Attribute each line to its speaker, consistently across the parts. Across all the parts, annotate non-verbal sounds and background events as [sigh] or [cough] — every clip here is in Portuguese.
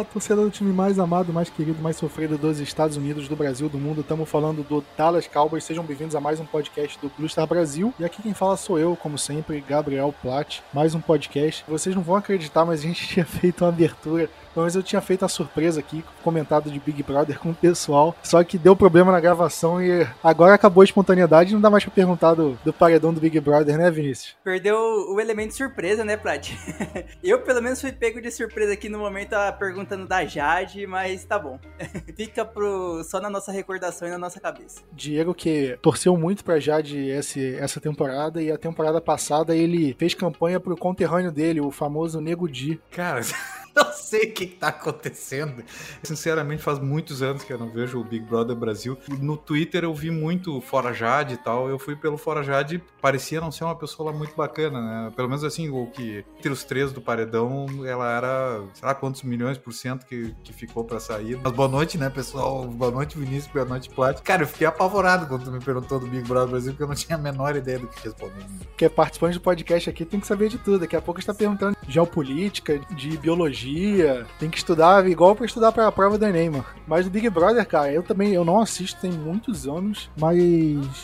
Speaker 1: Fala, torcedor do time mais amado, mais querido, mais sofrido dos Estados Unidos, do Brasil, do mundo. Estamos falando do Dallas Cowboys. Sejam bem-vindos a mais um podcast do Blue Star Brasil. E aqui quem fala sou eu, como sempre, Gabriel Platt. Mais um podcast. Vocês não vão acreditar, mas a gente [laughs] tinha feito uma abertura mas eu tinha feito a surpresa aqui, comentado de Big Brother com o pessoal, só que deu problema na gravação e agora acabou a espontaneidade e não dá mais pra perguntar do, do paredão do Big Brother, né, Vinícius?
Speaker 2: Perdeu o elemento surpresa, né, Plat? [laughs] eu, pelo menos, fui pego de surpresa aqui no momento a perguntando da Jade, mas tá bom. [laughs] Fica pro, só na nossa recordação e na nossa cabeça.
Speaker 1: Diego que torceu muito pra Jade esse, essa temporada e a temporada passada ele fez campanha pro conterrâneo dele, o famoso Nego Di.
Speaker 3: Cara... [laughs] [laughs] não sei o que está acontecendo. Sinceramente, faz muitos anos que eu não vejo o Big Brother Brasil. No Twitter eu vi muito Fora Jade e tal. Eu fui pelo Fora Jade, parecia não ser uma pessoa muito bacana, né? Pelo menos assim, o que entre os três do paredão, ela era, sei lá quantos milhões por cento que, que ficou para sair. Mas boa noite, né, pessoal? Boa noite, Vinícius. Boa noite, Plat. Cara, eu fiquei apavorado quando tu me perguntou do Big Brother Brasil, porque eu não tinha a menor ideia do que responder.
Speaker 1: Porque participante do podcast aqui tem que saber de tudo. Daqui a pouco está perguntando de geopolítica, de biologia tem que estudar igual para estudar para a prova do Enem, mano. Mas o Big Brother, cara, eu também eu não assisto tem muitos anos, mas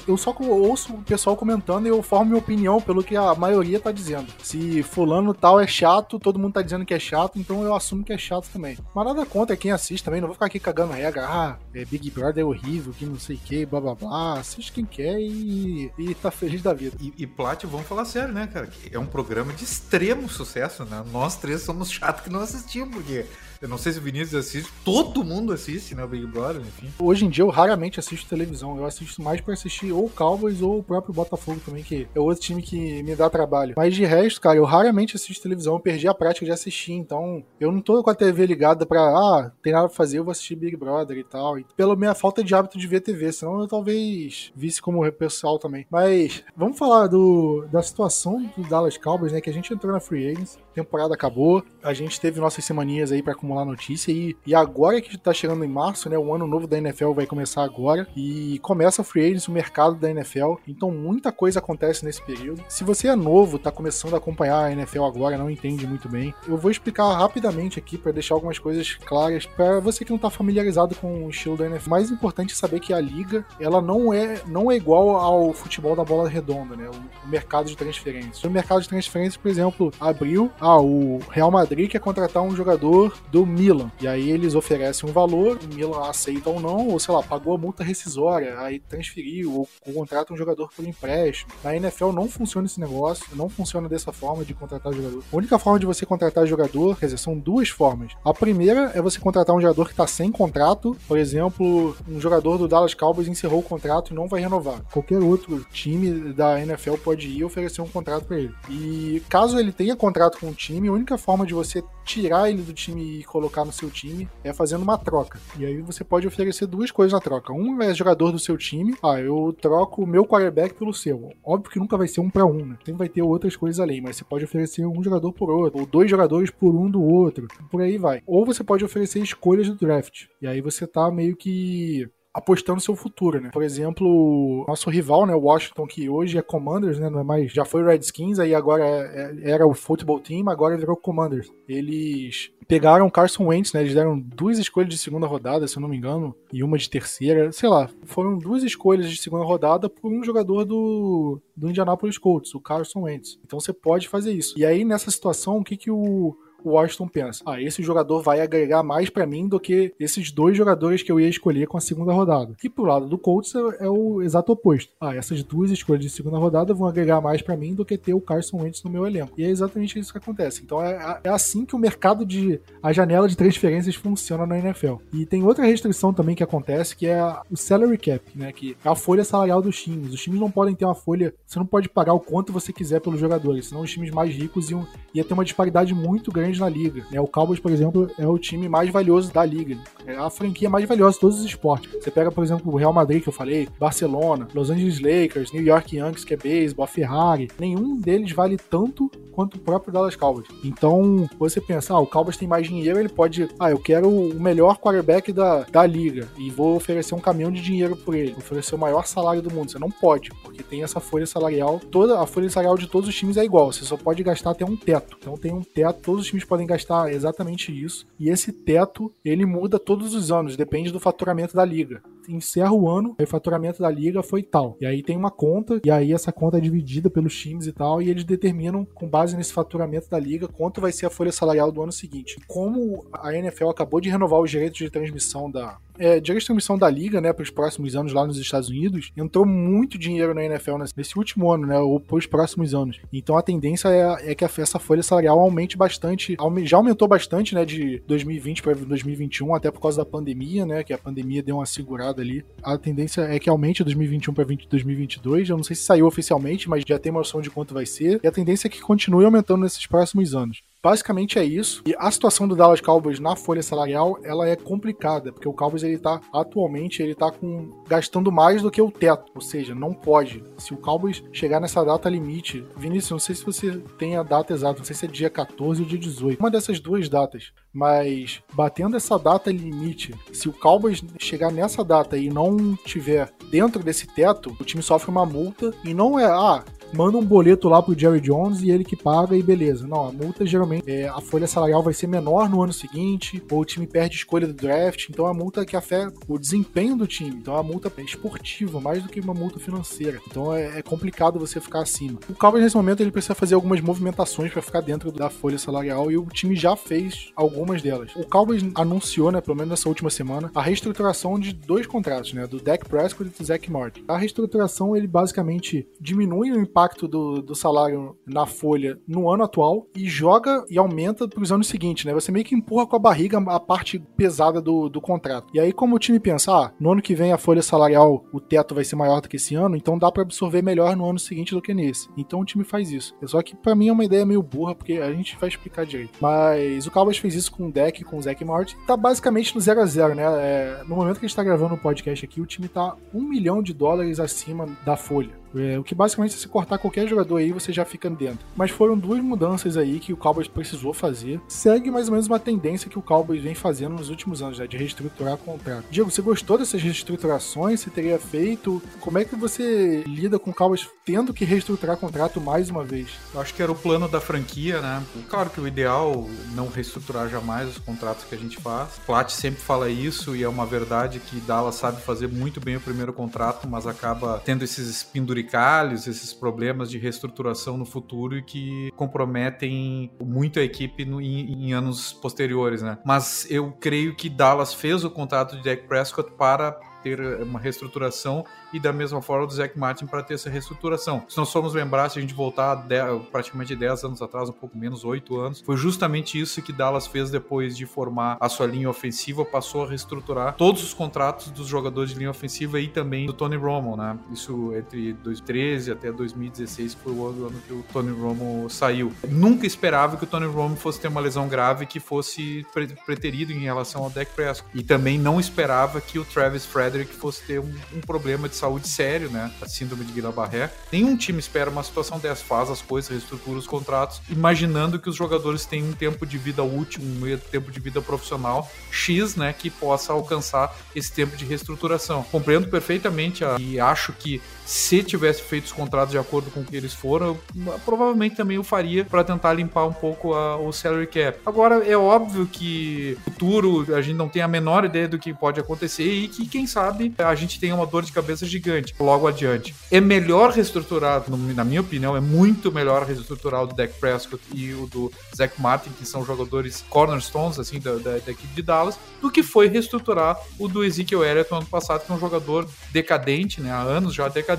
Speaker 1: eu só ouço o pessoal comentando e eu formo minha opinião pelo que a maioria tá dizendo. Se fulano tal é chato, todo mundo tá dizendo que é chato, então eu assumo que é chato também. Mas nada contra quem assiste também, não vou ficar aqui cagando regra, ah, é Big Brother é horrível, que não sei o que, blá blá blá. Assiste quem quer e, e tá feliz da vida.
Speaker 3: E, e Plat, vamos falar sério, né, cara? É um programa de extremo sucesso, né? Nós três somos chatos que não assistimos, porque eu não sei se o Vinícius assiste, todo mundo assiste, né? O Big Brother, enfim.
Speaker 1: Hoje em dia eu raramente assisto televisão. Eu assisto mais para assistir ou o Cowboys ou o próprio Botafogo também, que é outro time que me dá trabalho. Mas de resto, cara, eu raramente assisto televisão. Eu perdi a prática de assistir, então eu não tô com a TV ligada pra, ah, tem nada pra fazer, eu vou assistir Big Brother e tal. E pela minha falta de hábito de ver TV, senão eu talvez visse como pessoal também. Mas vamos falar do, da situação do Dallas Cowboys, né? Que a gente entrou na Free Agents, temporada acabou, a gente teve nossas semaninhas aí para acumular notícia. E, e agora que tá chegando em março, né? O ano novo da NFL vai começar agora. E começa a free agency, o mercado da NFL. Então muita coisa acontece nesse período. Se você é novo, tá começando a acompanhar a NFL agora, não entende muito bem, eu vou explicar rapidamente aqui para deixar algumas coisas claras para você que não tá familiarizado com o estilo da NFL. O mais importante é saber que a liga, ela não é, não é igual ao futebol da bola redonda, né? O, o mercado de transferências. O mercado de transferências, por exemplo, abriu, ah, o Real Madrid quer contratar um jogador do Milan. E aí eles oferecem um valor, o Milan aceita ou não, ou sei lá, pagou a multa rescisória, aí transferiu, ou, ou contrata um jogador por empréstimo. Na NFL não funciona esse negócio, não funciona dessa forma de contratar jogador. A única forma de você contratar jogador, quer dizer, são duas formas. A primeira é você contratar um jogador que está sem contrato, por exemplo, um jogador do Dallas Cowboys encerrou o contrato e não vai renovar. Qualquer outro time da NFL pode ir oferecer um contrato para ele. E caso ele tenha contrato com o time, a única forma de você tirar ele do time e colocar no seu time é fazendo uma troca. E aí você pode oferecer duas coisas na troca. Um é jogador do seu time, ah, eu troco o meu quarterback pelo seu. Óbvio que nunca vai ser um para um, né? Sempre vai ter outras coisas além, mas você pode oferecer um jogador por outro, ou dois jogadores por um do outro, por aí vai. Ou você pode oferecer escolhas do draft. E aí você tá meio que apostando no seu futuro, né? Por exemplo, nosso rival, né, o Washington, que hoje é Commanders, né, não é mais, já foi Redskins, aí agora é, é, era o Football Team, agora virou Commanders. Eles pegaram Carson Wentz, né, eles deram duas escolhas de segunda rodada, se eu não me engano, e uma de terceira, sei lá, foram duas escolhas de segunda rodada por um jogador do, do Indianapolis Colts, o Carson Wentz. Então você pode fazer isso. E aí, nessa situação, o que que o o Washington pensa: ah, esse jogador vai agregar mais para mim do que esses dois jogadores que eu ia escolher com a segunda rodada. E pro lado do Colts é, é o exato oposto. Ah, essas duas escolhas de segunda rodada vão agregar mais para mim do que ter o Carson Wentz no meu elenco. E é exatamente isso que acontece. Então é, é assim que o mercado de a janela de transferências funciona na NFL. E tem outra restrição também que acontece que é o salary cap, né, que é a folha salarial dos times. Os times não podem ter uma folha, você não pode pagar o quanto você quiser pelos jogadores, senão os times mais ricos iam ia ter uma disparidade muito grande na liga. Né? O Cowboys, por exemplo, é o time mais valioso da liga. É a franquia mais valiosa de todos os esportes. Você pega, por exemplo, o Real Madrid, que eu falei, Barcelona, Los Angeles Lakers, New York Yankees, que é beisebol, a Ferrari. Nenhum deles vale tanto quanto o próprio Dallas Cowboys. Então, você pensa, ah, o Cowboys tem mais dinheiro, ele pode, ah, eu quero o melhor quarterback da, da liga e vou oferecer um caminhão de dinheiro por ele, oferecer o maior salário do mundo. Você não pode, porque tem essa folha salarial, toda a folha salarial de todos os times é igual, você só pode gastar até um teto. Então tem um teto, todos os times times podem gastar exatamente isso. E esse teto, ele muda todos os anos, depende do faturamento da liga encerra o ano, o faturamento da liga foi tal. E aí tem uma conta, e aí essa conta é dividida pelos times e tal, e eles determinam, com base nesse faturamento da liga, quanto vai ser a folha salarial do ano seguinte. Como a NFL acabou de renovar os direitos de transmissão da, é, de transmissão da liga, né, para os próximos anos lá nos Estados Unidos, entrou muito dinheiro na NFL nesse último ano, né, ou para os próximos anos. Então a tendência é, é que essa folha salarial aumente bastante, já aumentou bastante, né, de 2020 para 2021, até por causa da pandemia, né, que a pandemia deu uma segurada ali. A tendência é que aumente 2021 para 2022. Eu não sei se saiu oficialmente, mas já tem uma noção de quanto vai ser. E a tendência é que continue aumentando nesses próximos anos. Basicamente é isso. E a situação do Dallas Cowboys na folha salarial, ela é complicada, porque o Cowboys ele tá atualmente ele tá com gastando mais do que o teto, ou seja, não pode. Se o Cowboys chegar nessa data limite, Vinícius, não sei se você tem a data exata, não sei se é dia 14 ou dia 18. Uma dessas duas datas, mas batendo essa data limite, se o Cowboys chegar nessa data e não tiver dentro desse teto, o time sofre uma multa e não é, ah, manda um boleto lá pro Jerry Jones e ele que paga e beleza. Não, a multa geralmente, é, a folha salarial vai ser menor no ano seguinte, ou o time perde escolha do draft, então a multa que afeta o desempenho do time. Então a multa é esportiva, mais do que uma multa financeira. Então é, é complicado você ficar acima. O Cowboys nesse momento ele precisa fazer algumas movimentações para ficar dentro da folha salarial e o time já fez algumas delas. O Cowboys anunciou, né, pelo menos nessa última semana, a reestruturação de dois contratos, né, do Dak Prescott e do Zach Martin. A reestruturação ele basicamente diminui o impacto do, do salário na folha no ano atual e joga e aumenta para os anos seguintes, né? Você meio que empurra com a barriga a parte pesada do, do contrato. E aí, como o time pensa, ah, no ano que vem a folha salarial, o teto vai ser maior do que esse ano, então dá para absorver melhor no ano seguinte do que nesse. Então o time faz isso. Só que para mim é uma ideia meio burra, porque a gente vai explicar direito. Mas o Cowboys fez isso com o deck, com o Zack Martin. Tá basicamente no 0 a 0 né? É, no momento que a gente tá gravando o podcast aqui, o time tá um milhão de dólares acima da folha. É, o que basicamente se cortar qualquer jogador aí, você já fica dentro. Mas foram duas mudanças aí que o Cowboys precisou fazer. Segue mais ou menos uma tendência que o Cowboys vem fazendo nos últimos anos, né, de reestruturar o contrato. Diego, você gostou dessas reestruturações? Você teria feito? Como é que você lida com o Cowboys tendo que reestruturar contrato mais uma vez?
Speaker 3: Eu acho que era o plano da franquia, né? Claro que o ideal não reestruturar jamais os contratos que a gente faz. Platt sempre fala isso e é uma verdade que Dallas sabe fazer muito bem o primeiro contrato, mas acaba tendo esses penduricalhos penduricalhos, esses problemas de reestruturação no futuro e que comprometem muito a equipe no, em, em, anos posteriores, né? Mas eu creio que Dallas fez o contrato de Dak Prescott para ter uma reestruturação e da mesma forma do Zac Martin para ter essa reestruturação. Se nós formos lembrar, se a gente voltar praticamente 10 anos atrás, um pouco menos, 8 anos, foi justamente isso que Dallas fez depois de formar a sua linha ofensiva, passou a reestruturar todos os contratos dos jogadores de linha ofensiva e também do Tony Romo, né? Isso entre 2013 até 2016, que foi o ano que o Tony Romo saiu. Nunca esperava que o Tony Romo fosse ter uma lesão grave que fosse preterido em relação ao Dak Prescott. E também não esperava que o Travis Frederick fosse ter um, um problema de saúde saúde sério, né? A síndrome de Guillain-Barré. Nenhum time espera uma situação dessa, faz as coisas, reestrutura os contratos, imaginando que os jogadores têm um tempo de vida útil, um tempo de vida profissional X, né? Que possa alcançar esse tempo de reestruturação. Compreendo perfeitamente a, e acho que se tivesse feito os contratos de acordo com o que eles foram, eu, provavelmente também o faria para tentar limpar um pouco a, o salary cap. Agora, é óbvio que futuro a gente não tem a menor ideia do que pode acontecer e que, quem sabe, a gente tenha uma dor de cabeça gigante logo adiante. É melhor reestruturar, na minha opinião, é muito melhor reestruturar o do Dak Prescott e o do Zach Martin, que são jogadores cornerstones, assim, da, da, da equipe de Dallas, do que foi reestruturar o do Ezekiel Elliott no ano passado, que é um jogador decadente, né, há anos já decadente,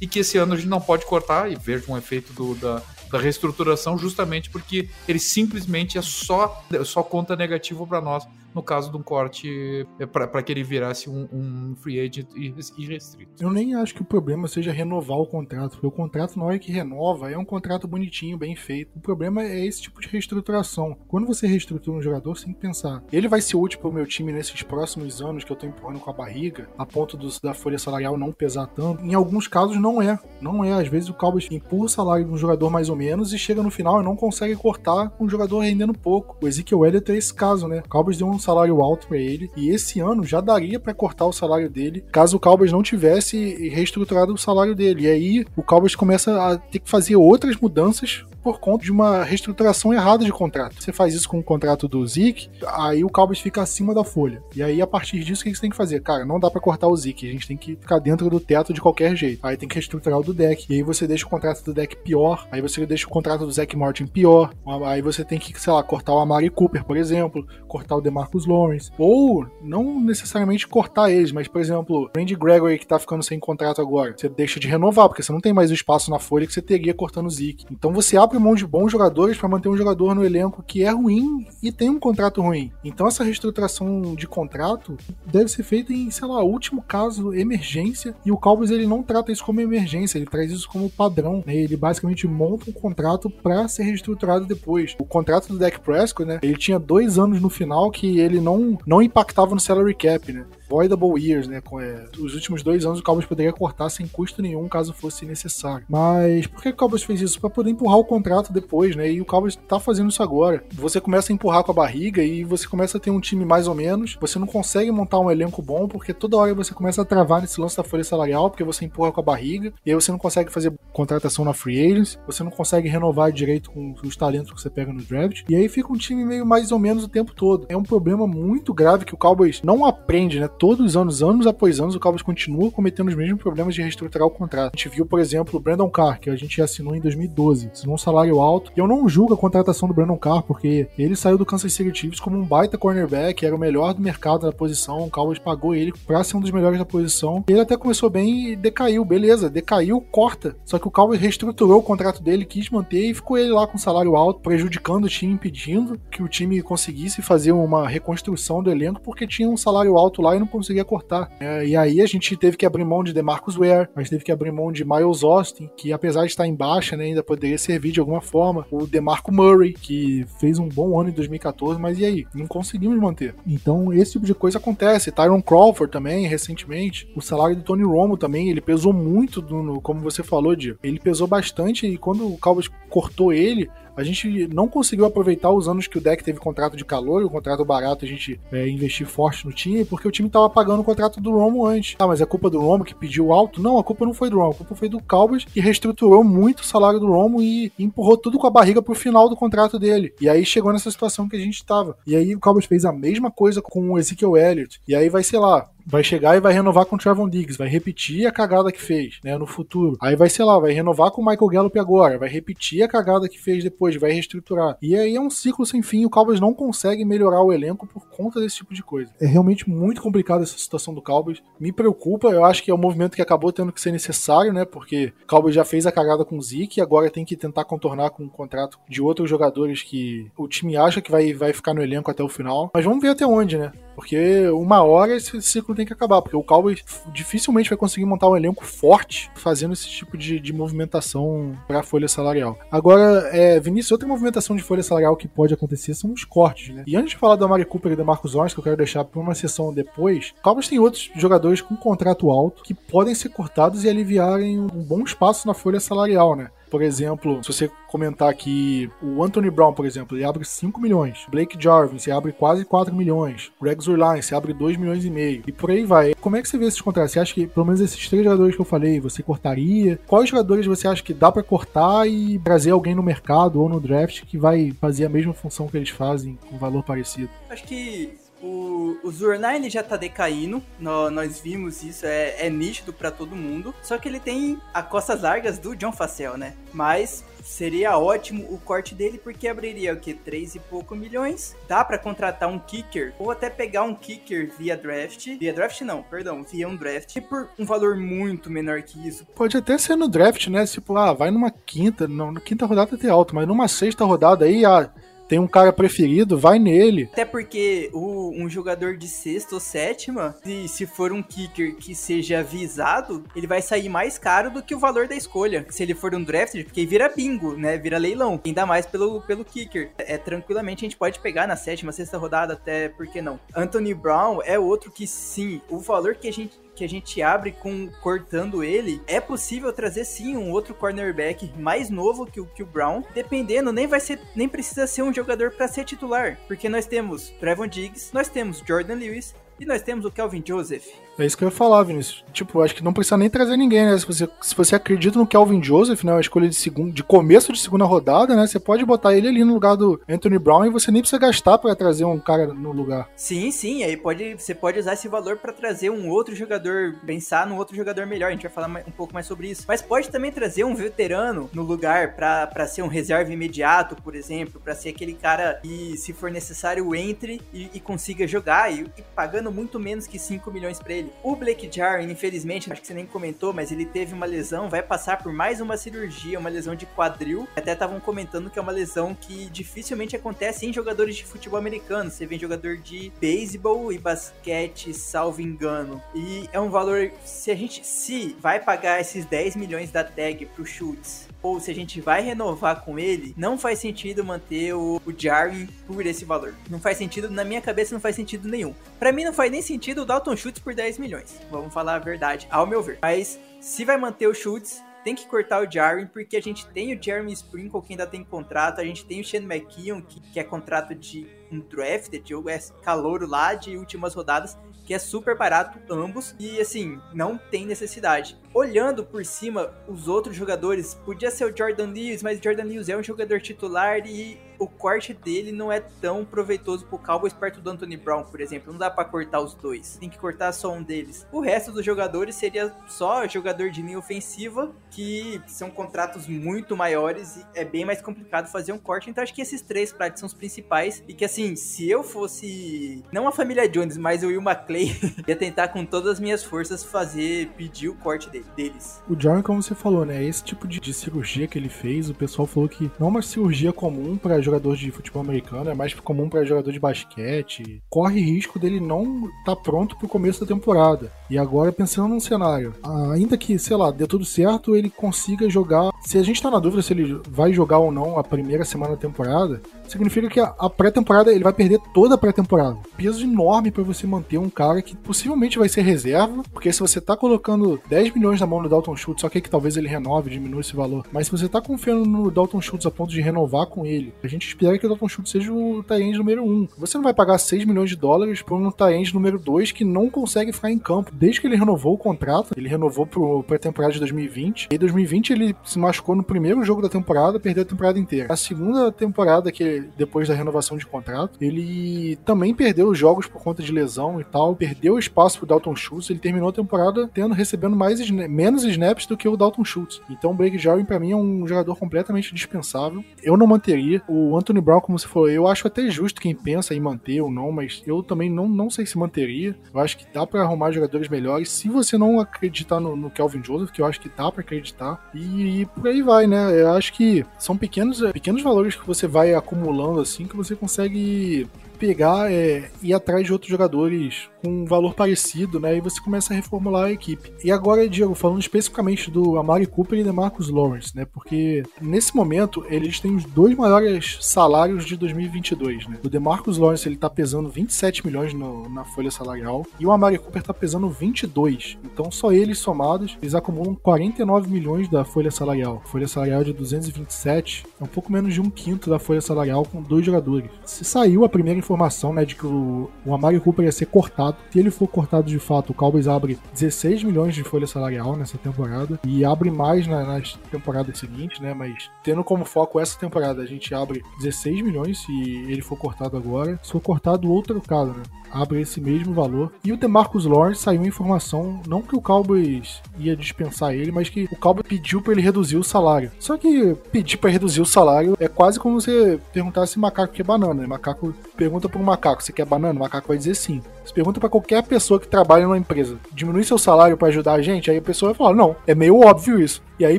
Speaker 3: e que esse ano a gente não pode cortar, e vejo um efeito do, da, da reestruturação justamente porque ele simplesmente é só, só conta negativo para nós no caso de um corte é, para que ele virasse um, um, free agent irrestrito.
Speaker 1: Eu nem acho que o problema seja renovar o contrato, porque o contrato na hora que renova é um contrato bonitinho, bem feito. O problema é esse tipo de reestruturação. Quando você reestrutura um jogador, você tem que pensar, ele vai ser útil para o meu time nesses próximos anos que eu tô empurrando com a barriga, a ponto do, da folha salarial não pesar tanto. Em alguns casos não é, não é. Às vezes o Cowboys empurra o salário de um jogador mais ou menos e chega no final e não consegue cortar um jogador rendendo pouco. O Ezekiel Elliott é esse caso, né? O Cowboys deu um salário alto para ele e esse ano já daria para cortar o salário dele caso o Cowboys não tivesse reestruturado o salário dele. E aí o Cowboys começa a ter que fazer outras mudanças por conta de uma reestruturação errada de contrato. Você faz isso com o contrato do Zeke, aí o Cowboys fica acima da folha. E aí, a partir disso, o que você tem que fazer? Cara, não dá para cortar o Zeke, a gente tem que ficar dentro do teto de qualquer jeito. Aí tem que reestruturar o do deck. E aí você deixa o contrato do deck pior, aí você deixa o contrato do Zach Martin pior, aí você tem que, sei lá, cortar o Amari Cooper, por exemplo, cortar o DeMarcus Lawrence. Ou não necessariamente cortar eles, mas, por exemplo, Randy Gregory que tá ficando sem contrato agora, você deixa de renovar, porque você não tem mais o espaço na folha que você teria cortando o Zeke. Então você abre mão de bons jogadores para manter um jogador no elenco que é ruim e tem um contrato ruim. Então essa reestruturação de contrato deve ser feita em, sei lá, último caso, emergência, e o Cowboys ele não trata isso como emergência, ele traz isso como padrão, né? Ele basicamente monta um contrato para ser reestruturado depois. O contrato do Dak Prescott, né? Ele tinha dois anos no final que ele não, não impactava no salary cap, né? Voidable years, né? Com, é, os últimos dois anos o Cowboys poderia cortar sem custo nenhum caso fosse necessário. Mas por que o Cowboys fez isso? Para poder empurrar o contrato depois, né? E o Cowboys tá fazendo isso agora. Você começa a empurrar com a barriga e você começa a ter um time mais ou menos. Você não consegue montar um elenco bom porque toda hora você começa a travar nesse lance da folha salarial porque você empurra com a barriga e aí você não consegue fazer contratação na free agents, você não consegue renovar direito com os talentos que você pega no draft. E aí fica um time meio mais ou menos o tempo todo. É um problema muito grave que o Cowboys não aprende, né? Todos os anos, anos após anos, o Cowboys continua cometendo os mesmos problemas de reestruturar o contrato. A gente viu, por exemplo, o Brandon Carr, que a gente assinou em 2012, assinou um salário alto. E eu não julgo a contratação do Brandon Carr, porque ele saiu do Kansas City Chiefs como um baita cornerback, era o melhor do mercado da posição, o Cowboys pagou ele pra ser um dos melhores da posição. Ele até começou bem e decaiu, beleza, decaiu, corta. Só que o Cowboys reestruturou o contrato dele, quis manter e ficou ele lá com salário alto, prejudicando o time, impedindo que o time conseguisse fazer uma reconstrução do elenco, porque tinha um salário alto lá e não conseguia cortar. É, e aí a gente teve que abrir mão de DeMarcus Ware, mas teve que abrir mão de Miles Austin, que apesar de estar em baixa, né, ainda poderia servir de alguma forma. O DeMarco Murray, que fez um bom ano em 2014, mas e aí? Não conseguimos manter. Então esse tipo de coisa acontece. Tyron Crawford também, recentemente. O salário do Tony Romo também, ele pesou muito, no, como você falou, Dio. Ele pesou bastante e quando o Cowboys cortou ele, a gente não conseguiu aproveitar os anos que o deck teve contrato de calor, o contrato barato a gente é, investir forte no time, porque o time tava pagando o contrato do Romo antes. Ah, mas é culpa do Romo que pediu alto? Não, a culpa não foi do Romo, a culpa foi do Cowboys que reestruturou muito o salário do Romo e empurrou tudo com a barriga pro final do contrato dele. E aí chegou nessa situação que a gente tava. E aí o Cowboys fez a mesma coisa com o Ezekiel Elliott. E aí vai, sei lá, vai chegar e vai renovar com o Trevon Diggs, vai repetir a cagada que fez, né, no futuro. Aí vai, sei lá, vai renovar com o Michael Gallup agora, vai repetir a cagada que fez depois, vai reestruturar. E aí é um ciclo sem fim, o Cowboys não consegue melhorar o elenco por conta desse tipo de coisa. É realmente muito complicado essa situação do Cowboys. Me preocupa, eu acho que é um movimento que acabou tendo que ser necessário, né, porque o Cowboys já fez a cagada com o Zeke e agora tem que tentar contornar com um contrato de outros jogadores que o time acha que vai, vai ficar no elenco até o final. Mas vamos ver até onde, né? Porque uma hora esse ciclo tem que acabar, porque o Cowboys dificilmente vai conseguir montar um elenco forte fazendo esse tipo de, de movimentação para a folha salarial. Agora, é, Vinícius, outra movimentação de folha salarial que pode acontecer são os cortes, né? E antes de falar do Amari Cooper e do Marcos Orns, que eu quero deixar para uma sessão depois, o Cowboys tem outros jogadores com contrato alto que podem ser cortados e aliviarem um bom espaço na folha salarial, né? Por exemplo, se você comentar aqui, o Anthony Brown, por exemplo, ele abre 5 milhões. Blake Jarvin, você abre quase 4 milhões. Greg Zurline, você abre 2 milhões e meio. E por aí vai. Como é que você vê esses contratos? Você acha que, pelo menos esses três jogadores que eu falei, você cortaria? Quais jogadores você acha que dá para cortar e trazer alguém no mercado ou no draft que vai fazer a mesma função que eles fazem com valor parecido?
Speaker 2: Acho que o, o Zurnine já tá decaindo, nós, nós vimos isso, é, é nítido para todo mundo. Só que ele tem a costas largas do John Facel, né? Mas seria ótimo o corte dele porque abriria o que? 3 e pouco milhões. Dá para contratar um kicker ou até pegar um kicker via draft. Via draft não, perdão, via um draft por um valor muito menor que isso.
Speaker 1: Pode até ser no draft, né? Tipo, ah, vai numa quinta, não, na quinta rodada tem alto, mas numa sexta rodada aí, ah, tem um cara preferido, vai nele.
Speaker 2: Até porque o, um jogador de sexta ou sétima, se, se for um kicker que seja avisado, ele vai sair mais caro do que o valor da escolha. Se ele for um draft, porque vira bingo, né? Vira leilão. Ainda mais pelo, pelo kicker. É, tranquilamente a gente pode pegar na sétima, sexta rodada, até por que não? Anthony Brown é outro que sim, o valor que a gente que a gente abre com cortando ele, é possível trazer sim um outro cornerback mais novo que o, que o Brown. Dependendo, nem vai ser, nem precisa ser um jogador para ser titular, porque nós temos Trevon Diggs, nós temos Jordan Lewis e nós temos o Kelvin Joseph.
Speaker 1: É isso que eu ia falar, Vinícius. Tipo, acho que não precisa nem trazer ninguém, né? Se você, se você acredita no Kelvin Joseph, né? Uma escolha de, segundo, de começo de segunda rodada, né? Você pode botar ele ali no lugar do Anthony Brown e você nem precisa gastar para trazer um cara no lugar.
Speaker 2: Sim, sim. Aí pode, você pode usar esse valor para trazer um outro jogador, pensar num outro jogador melhor. A gente vai falar um pouco mais sobre isso. Mas pode também trazer um veterano no lugar para ser um reserva imediato, por exemplo, para ser aquele cara que, se for necessário, entre e, e consiga jogar e, e, pagando muito menos que 5 milhões para ele. O Blake Jarwin, infelizmente, acho que você nem comentou, mas ele teve uma lesão, vai passar por mais uma cirurgia, uma lesão de quadril. Até estavam comentando que é uma lesão que dificilmente acontece em jogadores de futebol americano. Você vê jogador de beisebol e basquete, salvo engano. E é um valor, se a gente se vai pagar esses 10 milhões da tag pro Schultz ou se a gente vai renovar com ele, não faz sentido manter o, o Jarwin por esse valor. Não faz sentido, na minha cabeça não faz sentido nenhum. Para mim não faz nem sentido o Dalton Schultz por 10 milhões. Vamos falar a verdade, ao meu ver. Mas se vai manter o Schultz, tem que cortar o Jarwin, porque a gente tem o Jeremy Sprinkle, que ainda tem contrato, a gente tem o Shane McKeon, que, que é contrato de um draft, de é calouro lá de últimas rodadas, que é super barato ambos e assim, não tem necessidade. Olhando por cima os outros jogadores, podia ser o Jordan Lewis, mas Jordan Lewis é um jogador titular e o corte dele não é tão proveitoso pro Cowboys perto do Anthony Brown, por exemplo. Não dá para cortar os dois. Tem que cortar só um deles. O resto dos jogadores seria só jogador de linha ofensiva, que são contratos muito maiores e é bem mais complicado fazer um corte. Então acho que esses três pratos são os principais e que assim, se eu fosse não a família Jones, mas o Will McClay, [laughs] ia tentar com todas as minhas forças fazer pedir o corte dele, deles.
Speaker 1: O John, como você falou, né, esse tipo de, de cirurgia que ele fez, o pessoal falou que não é uma cirurgia comum para jogador de futebol americano, é mais comum para jogador de basquete. Corre risco dele não estar tá pronto pro começo da temporada. E agora, pensando num cenário, ainda que, sei lá, dê tudo certo, ele consiga jogar. Se a gente tá na dúvida se ele vai jogar ou não a primeira semana da temporada, significa que a pré-temporada ele vai perder toda a pré-temporada. Peso enorme para você manter um cara que possivelmente vai ser reserva, porque se você tá colocando 10 milhões na mão do Dalton Schultz, só que, que talvez ele renove, diminua esse valor, mas se você tá confiando no Dalton Schultz a ponto de renovar com ele, a gente espera que o Dalton Schultz seja o Tyrande número 1. Você não vai pagar 6 milhões de dólares por um Tyrande número 2 que não consegue ficar em campo. Desde que ele renovou o contrato, ele renovou para a temporada de 2020. E em 2020 ele se machucou no primeiro jogo da temporada, perdeu a temporada inteira. A segunda temporada que depois da renovação de contrato, ele também perdeu os jogos por conta de lesão e tal, perdeu espaço pro Dalton Schultz, ele terminou a temporada tendo recebendo mais menos snaps do que o Dalton Schultz. Então o Blake Jarwin para mim é um jogador completamente dispensável. Eu não manteria. O Anthony Brown, como você falou, eu acho até justo quem pensa em manter ou não, mas eu também não, não sei se manteria. Eu acho que dá para arrumar jogadores melhores. Se você não acreditar no, no Kelvin Joseph, que eu acho que dá para acreditar, e, e, por aí vai, né? Eu acho que são pequenos, pequenos valores que você vai acumulando assim que você consegue pegar é, ir atrás de outros jogadores com um valor parecido, né? E você começa a reformular a equipe. E agora, Diego, falando especificamente do Amari Cooper e Demarcus Lawrence, né? Porque nesse momento eles têm os dois maiores salários de 2022, né? O Demarcus Lawrence ele tá pesando 27 milhões no, na folha salarial e o Amari Cooper tá pesando 22. Então só eles somados, eles acumulam 49 milhões da folha salarial. Folha salarial de 227 é um pouco menos de um quinto da folha salarial com dois jogadores. Se saiu a primeira informação, né, de que o, o Amari Cooper ia ser cortado. Se ele for cortado de fato, o Cowboys abre 16 milhões de folha salarial nessa temporada e abre mais na, nas temporadas seguintes, né? Mas tendo como foco essa temporada, a gente abre 16 milhões se ele for cortado agora. Se for cortado ou trocado, né? Abre esse mesmo valor. E o DeMarcus Lawrence saiu informação, não que o Cowboys ia dispensar ele, mas que o Cowboys pediu para ele reduzir o salário. Só que pedir para reduzir o salário é quase como você perguntar se macaco quer banana, né? Macaco pergunta para um macaco, você quer banana? O macaco vai dizer sim. Você pergunta para qualquer pessoa que trabalha numa empresa, diminui seu salário para ajudar a gente? Aí a pessoa vai falar, não, é meio óbvio isso. E aí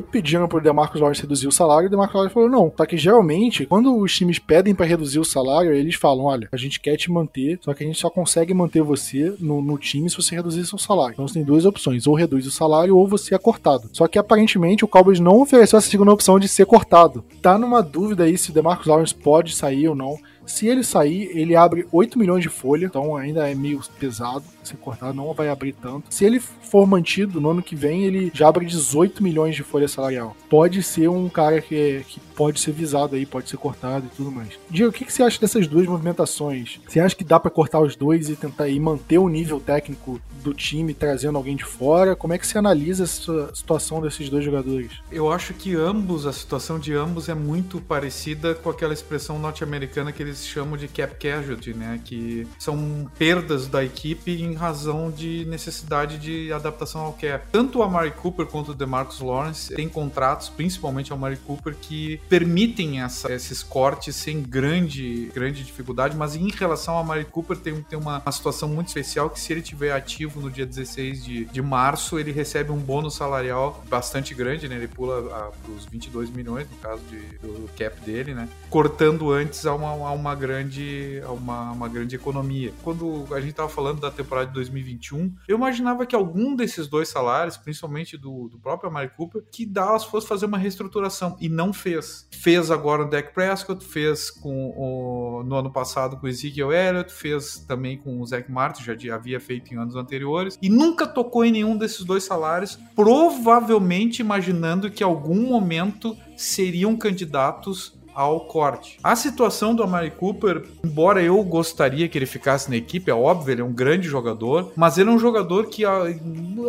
Speaker 1: pediram pro DeMarcus Lawrence reduzir o salário, o DeMarcus Lawrence falou, não. Só que geralmente, quando os times pedem para reduzir o salário, eles falam, olha, a gente quer te manter, só que a gente só consegue manter você no, no time se você reduzir seu salário. Então você tem duas opções, ou reduz o salário ou você é cortado. Só que aparentemente o Cowboys não ofereceu essa segunda opção de ser cortado. Tá numa dúvida aí se o DeMarcus Lawrence pode sair ou não. Se ele sair, ele abre 8 milhões de folha, então ainda é meio pesado ser cortado, não vai abrir tanto. Se ele for mantido no ano que vem, ele já abre 18 milhões de folha salarial. Pode ser um cara que, é, que pode ser visado aí, pode ser cortado e tudo mais. Diego, o que, que você acha dessas duas movimentações? Você acha que dá para cortar os dois e tentar aí manter o nível técnico do time trazendo alguém de fora? Como é que você analisa essa situação desses dois jogadores?
Speaker 3: Eu acho que ambos, a situação de ambos é muito parecida com aquela expressão norte-americana que eles chamam de cap casualty, né? Que são perdas da equipe em razão de necessidade de adaptação ao cap. Tanto o Amari Cooper quanto o DeMarcus Lawrence têm contratos, principalmente o Amari Cooper, que permitem essa, esses cortes sem grande, grande dificuldade, mas em relação ao Amari Cooper tem, tem uma, uma situação muito especial que se ele tiver ativo no dia 16 de, de março, ele recebe um bônus salarial bastante grande, né? Ele pula para os 22 milhões, no caso de, do cap dele, né? Cortando antes a uma, a uma grande a uma, uma grande economia. Quando a gente estava falando da temporada de 2021, eu imaginava que algum desses dois salários, principalmente do, do próprio Amari Cooper, que Dallas fosse fazer uma reestruturação e não fez. Fez agora no Dak Prescott, fez com o, no ano passado com o Ezekiel Elliott, fez também com o Zach Martin, já havia feito em anos anteriores, e nunca tocou em nenhum desses dois salários, provavelmente imaginando que em algum momento seriam candidatos ao corte. A situação do Amari Cooper, embora eu gostaria que ele ficasse na equipe, é óbvio, ele é um grande jogador, mas ele é um jogador que ah,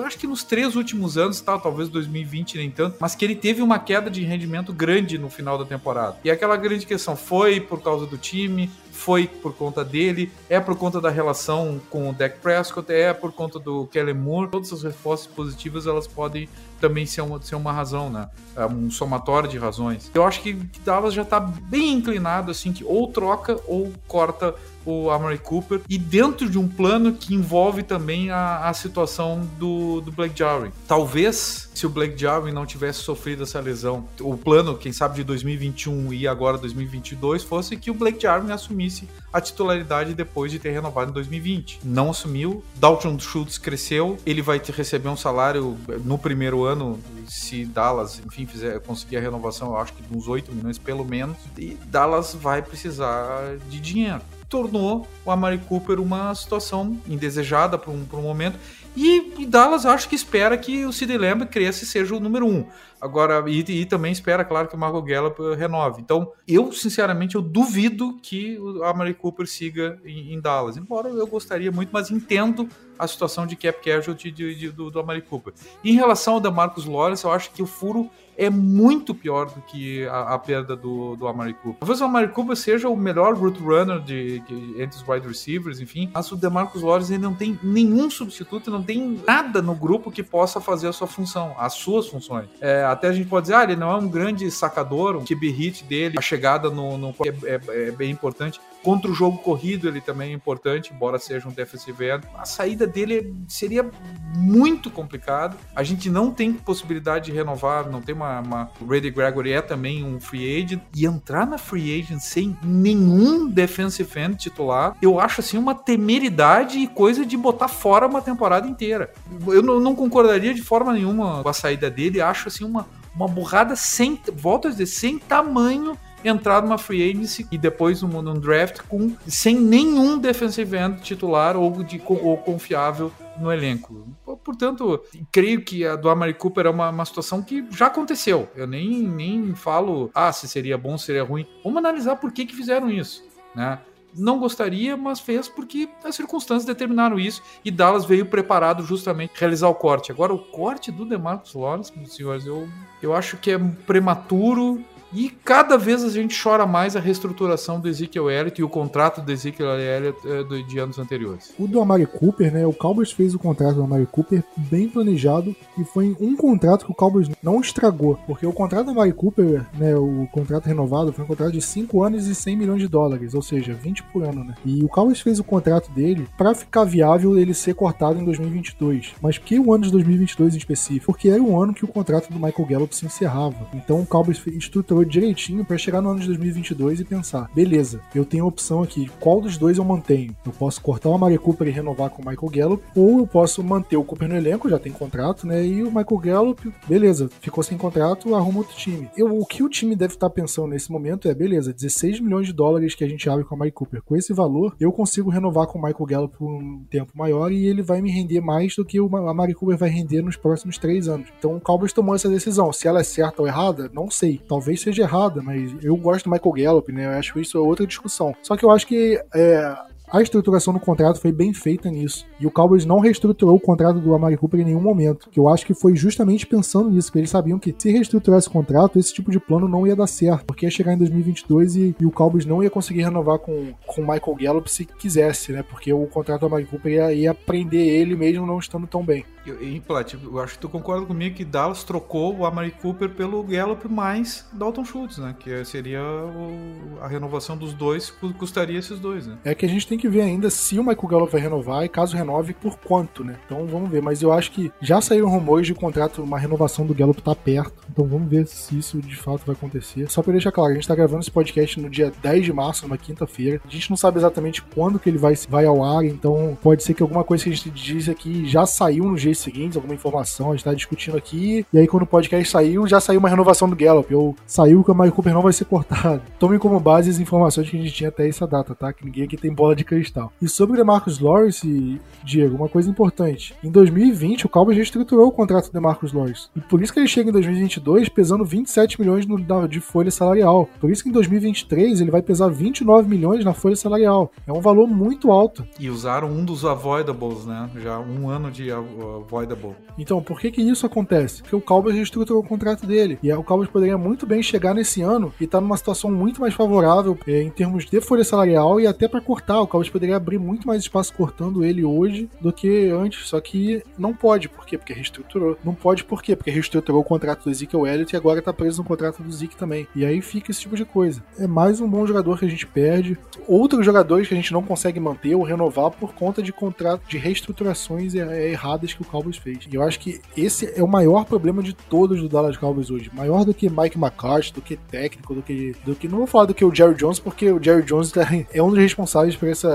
Speaker 3: acho que nos três últimos anos, tá, talvez 2020 nem tanto, mas que ele teve uma queda de rendimento grande no final da temporada. E aquela grande questão foi por causa do time, foi por conta dele, é por conta da relação com o Dak Prescott, é por conta do Kellen Moore. Todas as respostas positivas elas podem também ser uma, ser uma razão, né? É um somatório de razões. Eu acho que Dallas já tá bem inclinado, assim, que ou troca ou corta o Amari Cooper e dentro de um plano que envolve também a, a situação do, do Blake Jarwin. Talvez se o Blake Jarwin não tivesse sofrido essa lesão, o plano, quem sabe de 2021 e agora 2022 fosse que o Blake Jarwin assumisse a titularidade depois de ter renovado em 2020. Não assumiu. Dalton Schultz cresceu, ele vai ter, receber um salário no primeiro ano, se Dallas, enfim, fizer conseguir a renovação, eu acho que de uns 8 milhões pelo menos, e Dallas vai precisar de dinheiro tornou o Amari Cooper uma situação indesejada por um, um momento. E, Dallas acho que espera que o Sid Lamb cresça e seja o número um. Agora, e, e, também espera, claro, que o Marco Gallup renove. Então, eu, sinceramente, eu duvido que o Amari Cooper siga em, em, Dallas. Embora eu gostaria muito, mas entendo a situação de cap casualty de, de, do, do Amari Cooper. Em relação ao da Marcos Lawrence, eu acho que o furo é muito pior do que a, a perda do, do Amari Cooper. Talvez o Amari Cooper seja o melhor route runner de, de, entre os wide receivers, enfim, mas o DeMarcus Lawrence ainda não tem nenhum substituto, não tem nada no grupo que possa fazer a sua função, as suas funções. É, até a gente pode dizer, ah, ele não é um grande sacador, um QB hit dele, a chegada no, no é, é, é bem importante, Contra o jogo corrido, ele também é importante, embora seja um defensive end. A saída dele seria muito complicado. A gente não tem possibilidade de renovar, não tem uma. uma... O Brady Gregory é também um free agent. E entrar na free agent sem nenhum defensive end titular, eu acho assim uma temeridade e coisa de botar fora uma temporada inteira. Eu não, concordaria de forma nenhuma com a saída dele, acho assim uma, uma burrada sem, volto a dizer, sem tamanho entrar numa free agency e depois num, num draft com sem nenhum defensive end titular ou, de, ou confiável no elenco. Portanto, creio que a do Amari Cooper é uma, uma, situação que já aconteceu. Eu nem, nem falo, ah, se seria bom, se seria ruim. Vamos analisar por que, que fizeram isso, né? Não gostaria, mas fez porque as circunstâncias determinaram isso e Dallas veio preparado justamente realizar o corte. Agora, o corte do DeMarcus Lawrence, meus senhores, eu, eu acho que é prematuro e cada vez a gente chora mais a reestruturação do Ezekiel Elliott e o contrato do Ezekiel Elliott é, de anos anteriores.
Speaker 1: O do Amari Cooper, né? O Cowboys fez o contrato do Amari Cooper bem planejado e foi um contrato que o Cowboys não estragou, porque o contrato do Amari Cooper, né? O contrato renovado foi um contrato de 5 anos e 100 milhões de dólares, ou seja, 20 por ano, né? E o Cowboys fez o contrato dele para ficar viável ele ser cortado em 2022. Mas por que o ano de 2022 em específico? Porque era o ano que o contrato do Michael Gallup se encerrava. Então o Cowboys estruturou direitinho para chegar no ano de 2022 e pensar, beleza, eu tenho a opção aqui, qual dos dois eu mantenho? Eu posso cortar o Amari Cooper e renovar com o Michael Gallup, ou eu posso manter o Cooper no elenco, já tem contrato, né? E o Michael Gallup, beleza, ficou sem contrato, arruma outro time. Eu, o que o time deve estar tá pensando nesse momento é, beleza, 16 milhões de dólares que a gente abre com o Amari Cooper. Com esse valor, eu consigo renovar com o Michael Gallup por um tempo maior e ele vai me render mais do que o Amari Cooper vai render nos próximos três anos. Então o Cowboys tomou essa decisão. Se ela é certa ou errada, não sei. Talvez seja errada, mas eu gosto do Michael Gallup, né? Eu acho isso outra discussão. Só que eu acho que é, a estruturação do contrato foi bem feita nisso. E o Cowboys não reestruturou o contrato do Amari Cooper em nenhum momento. Que eu acho que foi justamente pensando nisso, porque eles sabiam que se reestruturasse o contrato, esse tipo de plano não ia dar certo. Porque ia chegar em 2022 e, e o Cowboys não ia conseguir renovar com o Michael Gallup se quisesse, né? Porque o contrato do Amari Cooper ia, ia prender ele mesmo não estando tão bem.
Speaker 3: E, Plat, eu acho que tu concorda comigo que Dallas trocou o Amari Cooper pelo Gallup mais Dalton Schultz, né? Que seria o, a renovação dos dois, custaria esses dois, né?
Speaker 1: É que a gente tem tem que ver ainda se o Michael Gallup vai renovar e caso renove, por quanto, né? Então vamos ver. Mas eu acho que já saíram rumores de contrato, uma renovação do Gallup tá perto. Então vamos ver se isso de fato vai acontecer. Só pra deixar claro, a gente tá gravando esse podcast no dia 10 de março, numa quinta-feira. A gente não sabe exatamente quando que ele vai, vai ao ar, então pode ser que alguma coisa que a gente diz aqui já saiu nos dias seguintes, alguma informação, a gente tá discutindo aqui. E aí quando o podcast saiu, já saiu uma renovação do Gallup, ou saiu que o Michael Cooper não vai ser cortado. Tomem como base as informações que a gente tinha até essa data, tá? Que ninguém aqui tem bola de cristal. E sobre o DeMarcus Lawrence, Diego, uma coisa importante. Em 2020, o Cowboys reestruturou o contrato do DeMarcus Lawrence. E por isso que ele chega em 2022 pesando 27 milhões no, de folha salarial. Por isso que em 2023 ele vai pesar 29 milhões na folha salarial. É um valor muito alto.
Speaker 3: E usaram um dos avoidables, né? Já um ano de avoidable.
Speaker 1: Então, por que que isso acontece? Porque o Cowboys reestruturou o contrato dele. E o Cowboys poderia muito bem chegar nesse ano e estar tá numa situação muito mais favorável eh, em termos de folha salarial e até para cortar. O Cowboys poderia abrir muito mais espaço cortando ele hoje do que antes. Só que não pode. Por quê? Porque reestruturou. Não pode por quê? Porque reestruturou o contrato do Ezekiel Elliott e agora tá preso no contrato do Zeke também. E aí fica esse tipo de coisa. É mais um bom jogador que a gente perde. Outros jogadores que a gente não consegue manter ou renovar por conta de contrato de reestruturações erradas que o Cowboys fez. E eu acho que esse é o maior problema de todos do Dallas Cowboys hoje. Maior do que Mike McCarthy, do que técnico, do que. Do que não vou falar do que o Jerry Jones, porque o Jerry Jones [laughs] é um dos responsáveis por essa,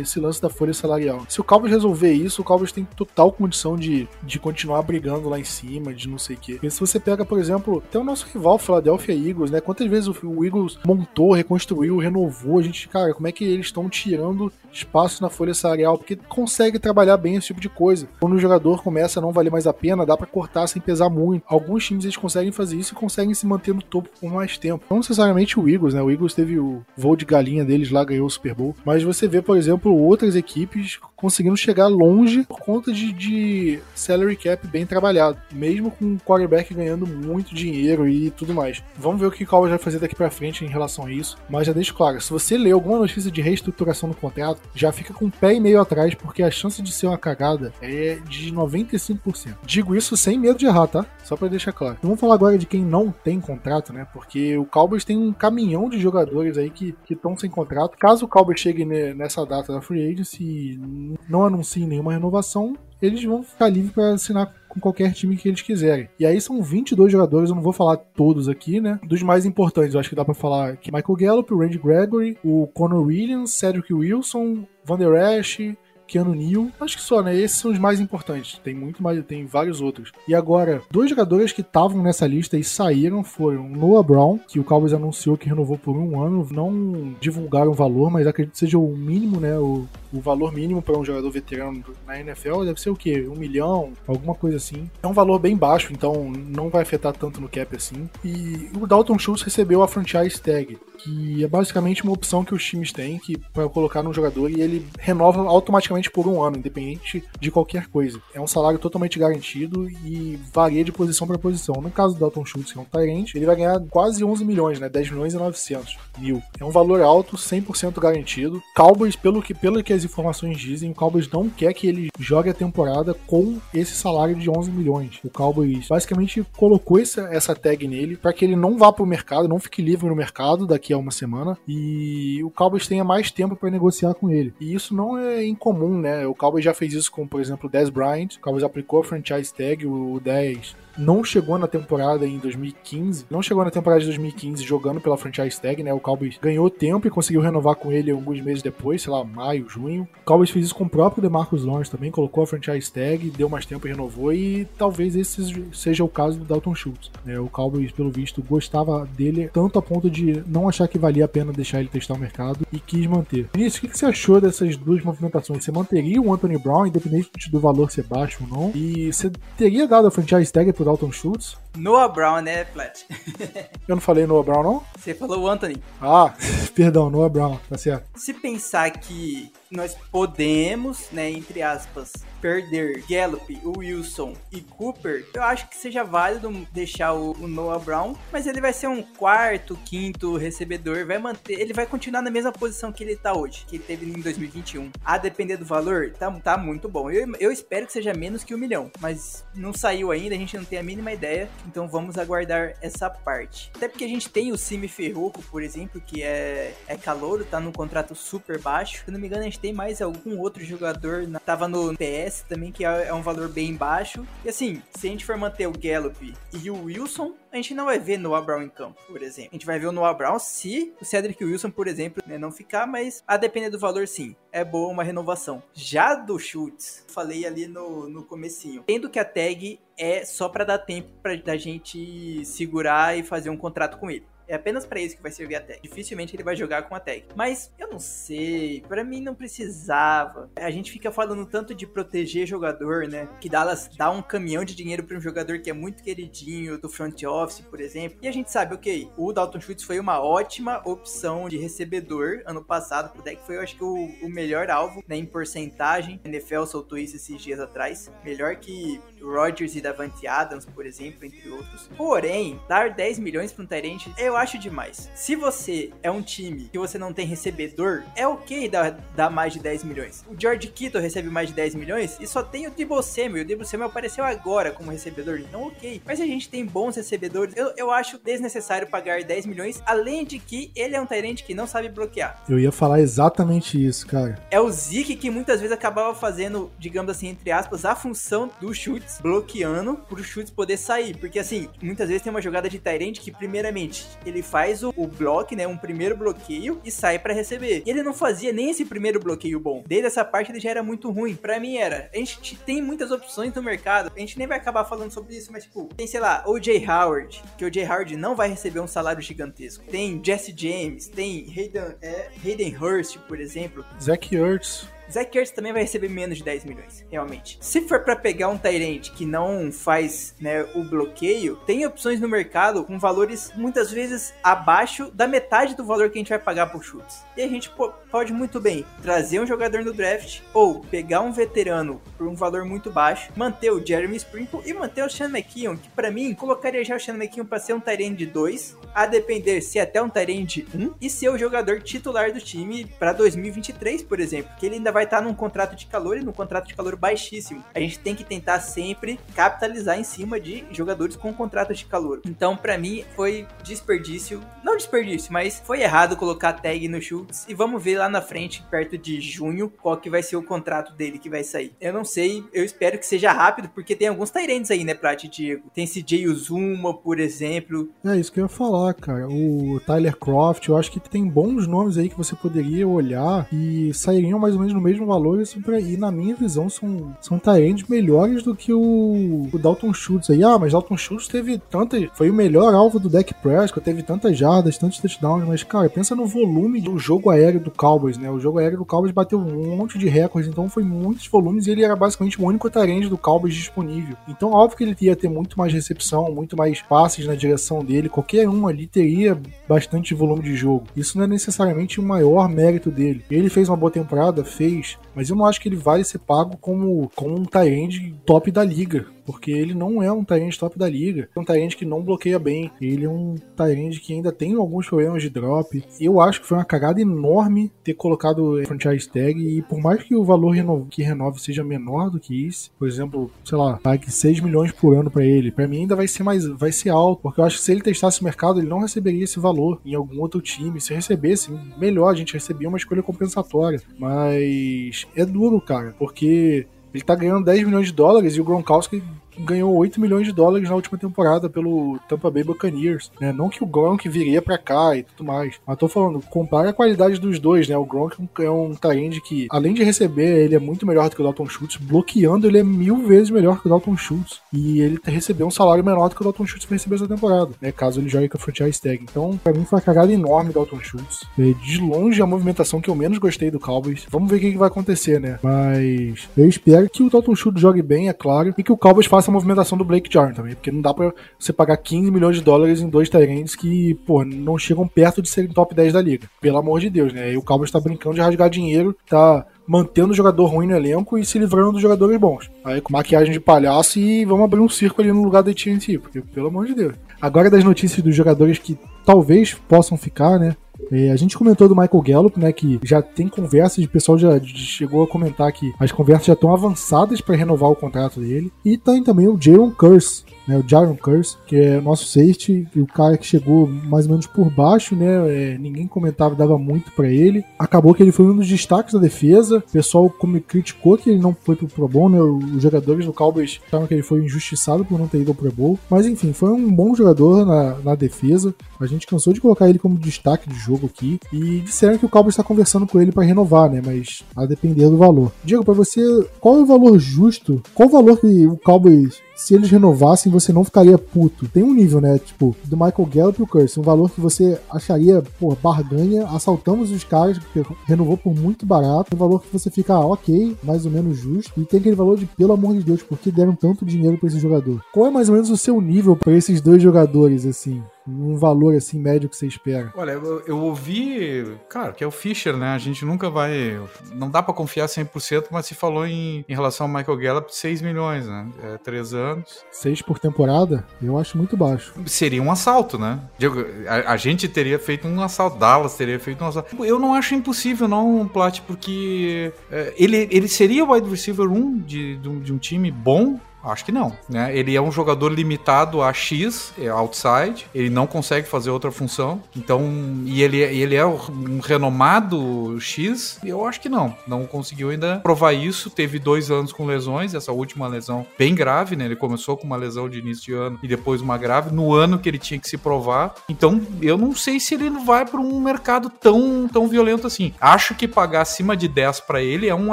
Speaker 1: esse lance da folha salarial. Se o Cowboys resolver isso, o Cowboys tem total condição de, de continuar brigando lá em cima, de não sei o quê. Porque se você pega, por exemplo, até o nosso rival, Philadelphia Eagles, né? Quantas vezes o, o Eagles montou, reconstruiu, renovou, a gente, cara, como é que eles estão tirando espaço na folha salarial? Porque consegue trabalhar bem esse tipo de coisa. Quando o jogador começa a não valer mais a pena, dá para cortar sem pesar muito. Alguns times eles conseguem fazer isso e conseguem se manter no topo por mais tempo. Não necessariamente o Eagles, né? O Eagles teve o voo de galinha deles lá, ganhou o Super Bowl. Mas você vê, por exemplo, outras equipes conseguindo chegar longe por conta de, de salary cap bem trabalhado, mesmo com o quarterback ganhando muito dinheiro e tudo mais. Vamos ver o que o Cowboys vai fazer daqui para frente em relação a isso, mas já deixo claro, se você ler alguma notícia de reestruturação do contrato, já fica com o pé e meio atrás, porque a chance de ser uma cagada é de 95%. Digo isso sem medo de errar, tá? Só para deixar claro. Vamos falar agora de quem não tem contrato, né? Porque o Cowboys tem um caminhão de jogadores aí que estão sem contrato. Caso o Cowboys chegue nessa data da free agency não anunciem nenhuma renovação, eles vão ficar livres para assinar com qualquer time que eles quiserem. E aí são 22 jogadores, eu não vou falar todos aqui, né? Dos mais importantes, eu acho que dá para falar que Michael Gallup, o Randy Gregory, o Connor Williams, Cedric Wilson, Van Der Esch, Keanu Neal, acho que só, né? Esses são os mais importantes. Tem muito mais, tem vários outros. E agora, dois jogadores que estavam nessa lista e saíram foram Noah Brown, que o Cowboys anunciou que renovou por um ano. Não divulgaram o valor, mas acredito que seja o mínimo, né? O, o valor mínimo para um jogador veterano na NFL deve ser o quê? Um milhão, alguma coisa assim. É um valor bem baixo, então não vai afetar tanto no cap assim. E o Dalton Schultz recebeu a franchise tag, que é basicamente uma opção que os times têm que para colocar no jogador e ele renova automaticamente por um ano, independente de qualquer coisa. É um salário totalmente garantido e varia de posição para posição. No caso do Dalton Schultz, que é um Tyrant, ele vai ganhar quase 11 milhões, né? 10 milhões e 900 mil. É um valor alto, 100% garantido. Cowboys, pelo que, pelo que as informações dizem, o Cowboys não quer que ele jogue a temporada com esse salário de 11 milhões. O Cowboys basicamente colocou essa, essa tag nele para que ele não vá pro mercado, não fique livre no mercado daqui a uma semana e o Cowboys tenha mais tempo para negociar com ele. E isso não é incomum, né? O Cowboys já fez isso com, por exemplo, o Dez Bryant. O Cowboys aplicou a franchise tag, o 10 não chegou na temporada em 2015, não chegou na temporada de 2015 jogando pela franchise tag, né? O Cowboys ganhou tempo e conseguiu renovar com ele alguns meses depois, sei lá, maio, junho. O Cowboys fez isso com o próprio DeMarcus Lawrence também, colocou a franchise tag, deu mais tempo e renovou e talvez esse seja o caso do Dalton Schultz. Né? O Cowboys, pelo visto, gostava dele tanto a ponto de não achar que valia a pena deixar ele testar o mercado e quis manter. Vinícius, o que você achou dessas duas movimentações? Você manteria o Anthony Brown, independente do valor ser baixo ou não? E você teria dado a franchise tag pro Dalton Schultz?
Speaker 2: Noah Brown, né, Plat? [laughs]
Speaker 1: Eu não falei Noah Brown, não?
Speaker 2: Você falou o Anthony.
Speaker 1: Ah, [laughs] perdão, Noah Brown, tá certo.
Speaker 2: Se pensar que nós podemos, né, entre aspas, perder Gallup, Wilson e Cooper, eu acho que seja válido deixar o, o, Noah Brown, mas ele vai ser um quarto, quinto recebedor, vai manter, ele vai continuar na mesma posição que ele tá hoje, que ele teve em 2021. A depender do valor, tá, tá muito bom. Eu, eu espero que seja menos que um milhão, mas não saiu ainda, a gente não tem a mínima ideia, então vamos aguardar essa parte. Até porque a gente tem o Simi Ferroco, por exemplo, que é, é calouro, tá num contrato super baixo. Se não me engano, a gente tem mais algum outro jogador, na, tava no PS também, que é, é um valor bem baixo. E assim, se a gente for manter o Gallup e o Wilson, a gente não vai ver Noah Brown em campo, por exemplo. A gente vai ver o Noah Brown se o Cedric Wilson, por exemplo, né, não ficar, mas a depender do valor, sim. É boa uma renovação. Já do Schultz, falei ali no, no comecinho. Tendo que a tag é só para dar tempo pra, da gente segurar e fazer um contrato com ele. É apenas para isso que vai servir a tag. Dificilmente ele vai jogar com a tag. Mas eu não sei, para mim não precisava. A gente fica falando tanto de proteger jogador, né? Que Dallas dá um caminhão de dinheiro para um jogador que é muito queridinho do front office, por exemplo. E a gente sabe, ok, o Dalton Schultz foi uma ótima opção de recebedor ano passado pro deck. Foi, eu acho que, o, o melhor alvo né, em porcentagem. A NFL soltou isso esses dias atrás. Melhor que Rodgers e Davante Adams, por exemplo, entre outros. Porém, dar 10 milhões para um Tyrant, eu acho demais. Se você é um time que você não tem recebedor, é ok dar, dar mais de 10 milhões. O George Kittle recebe mais de 10 milhões e só tem o Debo Samuel. O Debo Samuel apareceu agora como recebedor, então ok. Mas a gente tem bons recebedores. Eu, eu acho desnecessário pagar 10 milhões, além de que ele é um Tyrant que não sabe bloquear.
Speaker 1: Eu ia falar exatamente isso, cara.
Speaker 2: É o Zeke que muitas vezes acabava fazendo, digamos assim, entre aspas, a função do chutes bloqueando pro chutes poder sair. Porque assim, muitas vezes tem uma jogada de Tyrant que, primeiramente, ele faz o, o bloco, né? Um primeiro bloqueio e sai para receber. E ele não fazia nem esse primeiro bloqueio bom. Desde essa parte ele já era muito ruim. Para mim era. A gente tem muitas opções no mercado. A gente nem vai acabar falando sobre isso, mas tipo, tem, sei lá, O.J. Howard, que o O.J. Howard não vai receber um salário gigantesco. Tem Jesse James, tem Hayden, é, Hayden Hurst, por exemplo.
Speaker 1: Zach Ertz.
Speaker 2: Zach Ertz também vai receber menos de 10 milhões, realmente. Se for para pegar um Tyrant que não faz né, o bloqueio, tem opções no mercado com valores muitas vezes abaixo da metade do valor que a gente vai pagar por chutes. E a gente pode muito bem trazer um jogador no draft ou pegar um veterano por um valor muito baixo, manter o Jeremy Sprinkle e manter o Sean McKeon, que para mim colocaria já o Sean McKeon para ser um Tyrant de 2, a depender se até um Tyrant de 1 e ser o jogador titular do time para 2023, por exemplo, que ele ainda vai vai estar num contrato de calor e num contrato de calor baixíssimo. A gente tem que tentar sempre capitalizar em cima de jogadores com contrato de calor. Então, para mim, foi desperdício. Não desperdício, mas foi errado colocar tag no Schultz. E vamos ver lá na frente, perto de junho, qual que vai ser o contrato dele que vai sair. Eu não sei, eu espero que seja rápido, porque tem alguns Tyrants aí, né, Prat Diego? Tem CJ Uzuma, por exemplo.
Speaker 1: É isso que eu ia falar, cara. O Tyler Croft, eu acho que tem bons nomes aí que você poderia olhar e sairiam mais ou menos no mesmo valor e, na minha visão, são, são Tyrands melhores do que o, o Dalton Schultz aí. Ah, mas Dalton Schultz teve tantas. Foi o melhor alvo do deck Prescott, teve tantas jardas, tantos touchdowns, mas, cara, pensa no volume do jogo aéreo do Cowboys, né? O jogo aéreo do Cowboys bateu um monte de recordes, então foi muitos volumes e ele era basicamente o único Tyrande do Cowboys disponível. Então, óbvio que ele ia ter muito mais recepção, muito mais passes na direção dele, qualquer um ali teria bastante volume de jogo. Isso não é necessariamente o maior mérito dele. Ele fez uma boa temporada, fez mas eu não acho que ele vale ser pago como, como um tie top da liga. Porque ele não é um Tyrande top da liga. É um Tyrande que não bloqueia bem. Ele é um Tyrande que ainda tem alguns problemas de drop. Eu acho que foi uma cagada enorme ter colocado o franchise tag e por mais que o valor que renove seja menor do que isso, por exemplo, sei lá, pague 6 milhões por ano para ele, para mim ainda vai ser mais vai ser alto, porque eu acho que se ele testasse o mercado, ele não receberia esse valor em algum outro time. Se recebesse, melhor, a gente recebia uma escolha compensatória. Mas é duro, cara, porque ele tá ganhando 10 milhões de dólares e o Gronkowski ganhou 8 milhões de dólares na última temporada pelo Tampa Bay Buccaneers, né? Não que o Gronk viria para cá e tudo mais, mas tô falando, compara a qualidade dos dois, né? O Gronk é um Tyrande que, além de receber, ele é muito melhor do que o Dalton Schultz, bloqueando ele é mil vezes melhor que o Dalton Schultz, e ele recebeu um salário menor do que o Dalton Schultz vai receber essa temporada, né? Caso ele jogue com a franchise tag. Então, para mim foi uma cagada enorme o Dalton Schultz. De longe a movimentação que eu menos gostei do Cowboys. Vamos ver o que vai acontecer, né? Mas eu espero que o Dalton Schultz jogue bem, é claro, e que o Cowboys faça a movimentação do Blake Jarn também, porque não dá pra você pagar 15 milhões de dólares em dois Tyrants que, pô, não chegam perto de serem top 10 da liga. Pelo amor de Deus, né? E o Cowboys tá brincando de rasgar dinheiro, tá mantendo o jogador ruim no elenco e se livrando dos jogadores bons. Aí com maquiagem de palhaço e vamos abrir um circo ali no lugar da TNT, porque pelo amor de Deus. Agora das notícias dos jogadores que talvez possam ficar, né? É, a gente comentou do Michael Gallup, né, que já tem conversas, o pessoal já chegou a comentar que as conversas já estão avançadas para renovar o contrato dele. E tem também o Jaron Curse, né, o Jaron Curse, que é nosso safety, o cara que chegou mais ou menos por baixo, né, é, ninguém comentava, dava muito para ele. Acabou que ele foi um dos destaques da defesa, o pessoal como criticou que ele não foi pro Pro Bowl, né, os jogadores do Cowboys acharam que ele foi injustiçado por não ter ido ao Pro Bowl, mas enfim, foi um bom jogador na, na defesa, a gente cansou de colocar ele como destaque de jogo aqui. E disseram que o Cowboys está conversando com ele para renovar, né, mas a depender do valor. Diego, para você, qual é o valor justo, qual o valor que o Cowboys se eles renovassem, você não ficaria puto. Tem um nível, né? Tipo, do Michael Gallup e o Curse. Um valor que você acharia, pô, barganha. Assaltamos os caras, porque renovou por muito barato. Um valor que você fica, ah, ok, mais ou menos justo. E tem aquele valor de, pelo amor de Deus, por que deram tanto dinheiro pra esse jogador? Qual é mais ou menos o seu nível para esses dois jogadores, assim? Um valor assim médio que você espera?
Speaker 3: Olha, eu, eu, ouvi, claro, que é o Fischer, né? A gente nunca vai, não dá para confiar 100%, mas se falou em, em relação ao Michael Gallup 6 milhões, né? É, três anos.
Speaker 1: 6 por temporada? Eu acho muito baixo.
Speaker 3: Seria um assalto, né? Digo, a, a, gente teria feito um assalto, Dallas teria feito um assalto. Eu não acho impossível não, Plat, porque é, ele, ele seria o wide receiver 1 de, de, um, de um time bom, Acho que não, né? Ele é um jogador limitado a X, é outside, ele não consegue fazer outra função. Então, e ele, ele é um renomado X? Eu acho que não. Não conseguiu ainda provar isso. Teve dois anos com lesões, essa última lesão bem grave, né? Ele começou com uma lesão de início de ano e depois uma grave, no ano que ele tinha que se provar. Então, eu não sei se ele vai para um mercado tão, tão violento assim. Acho que pagar acima de 10 para ele é um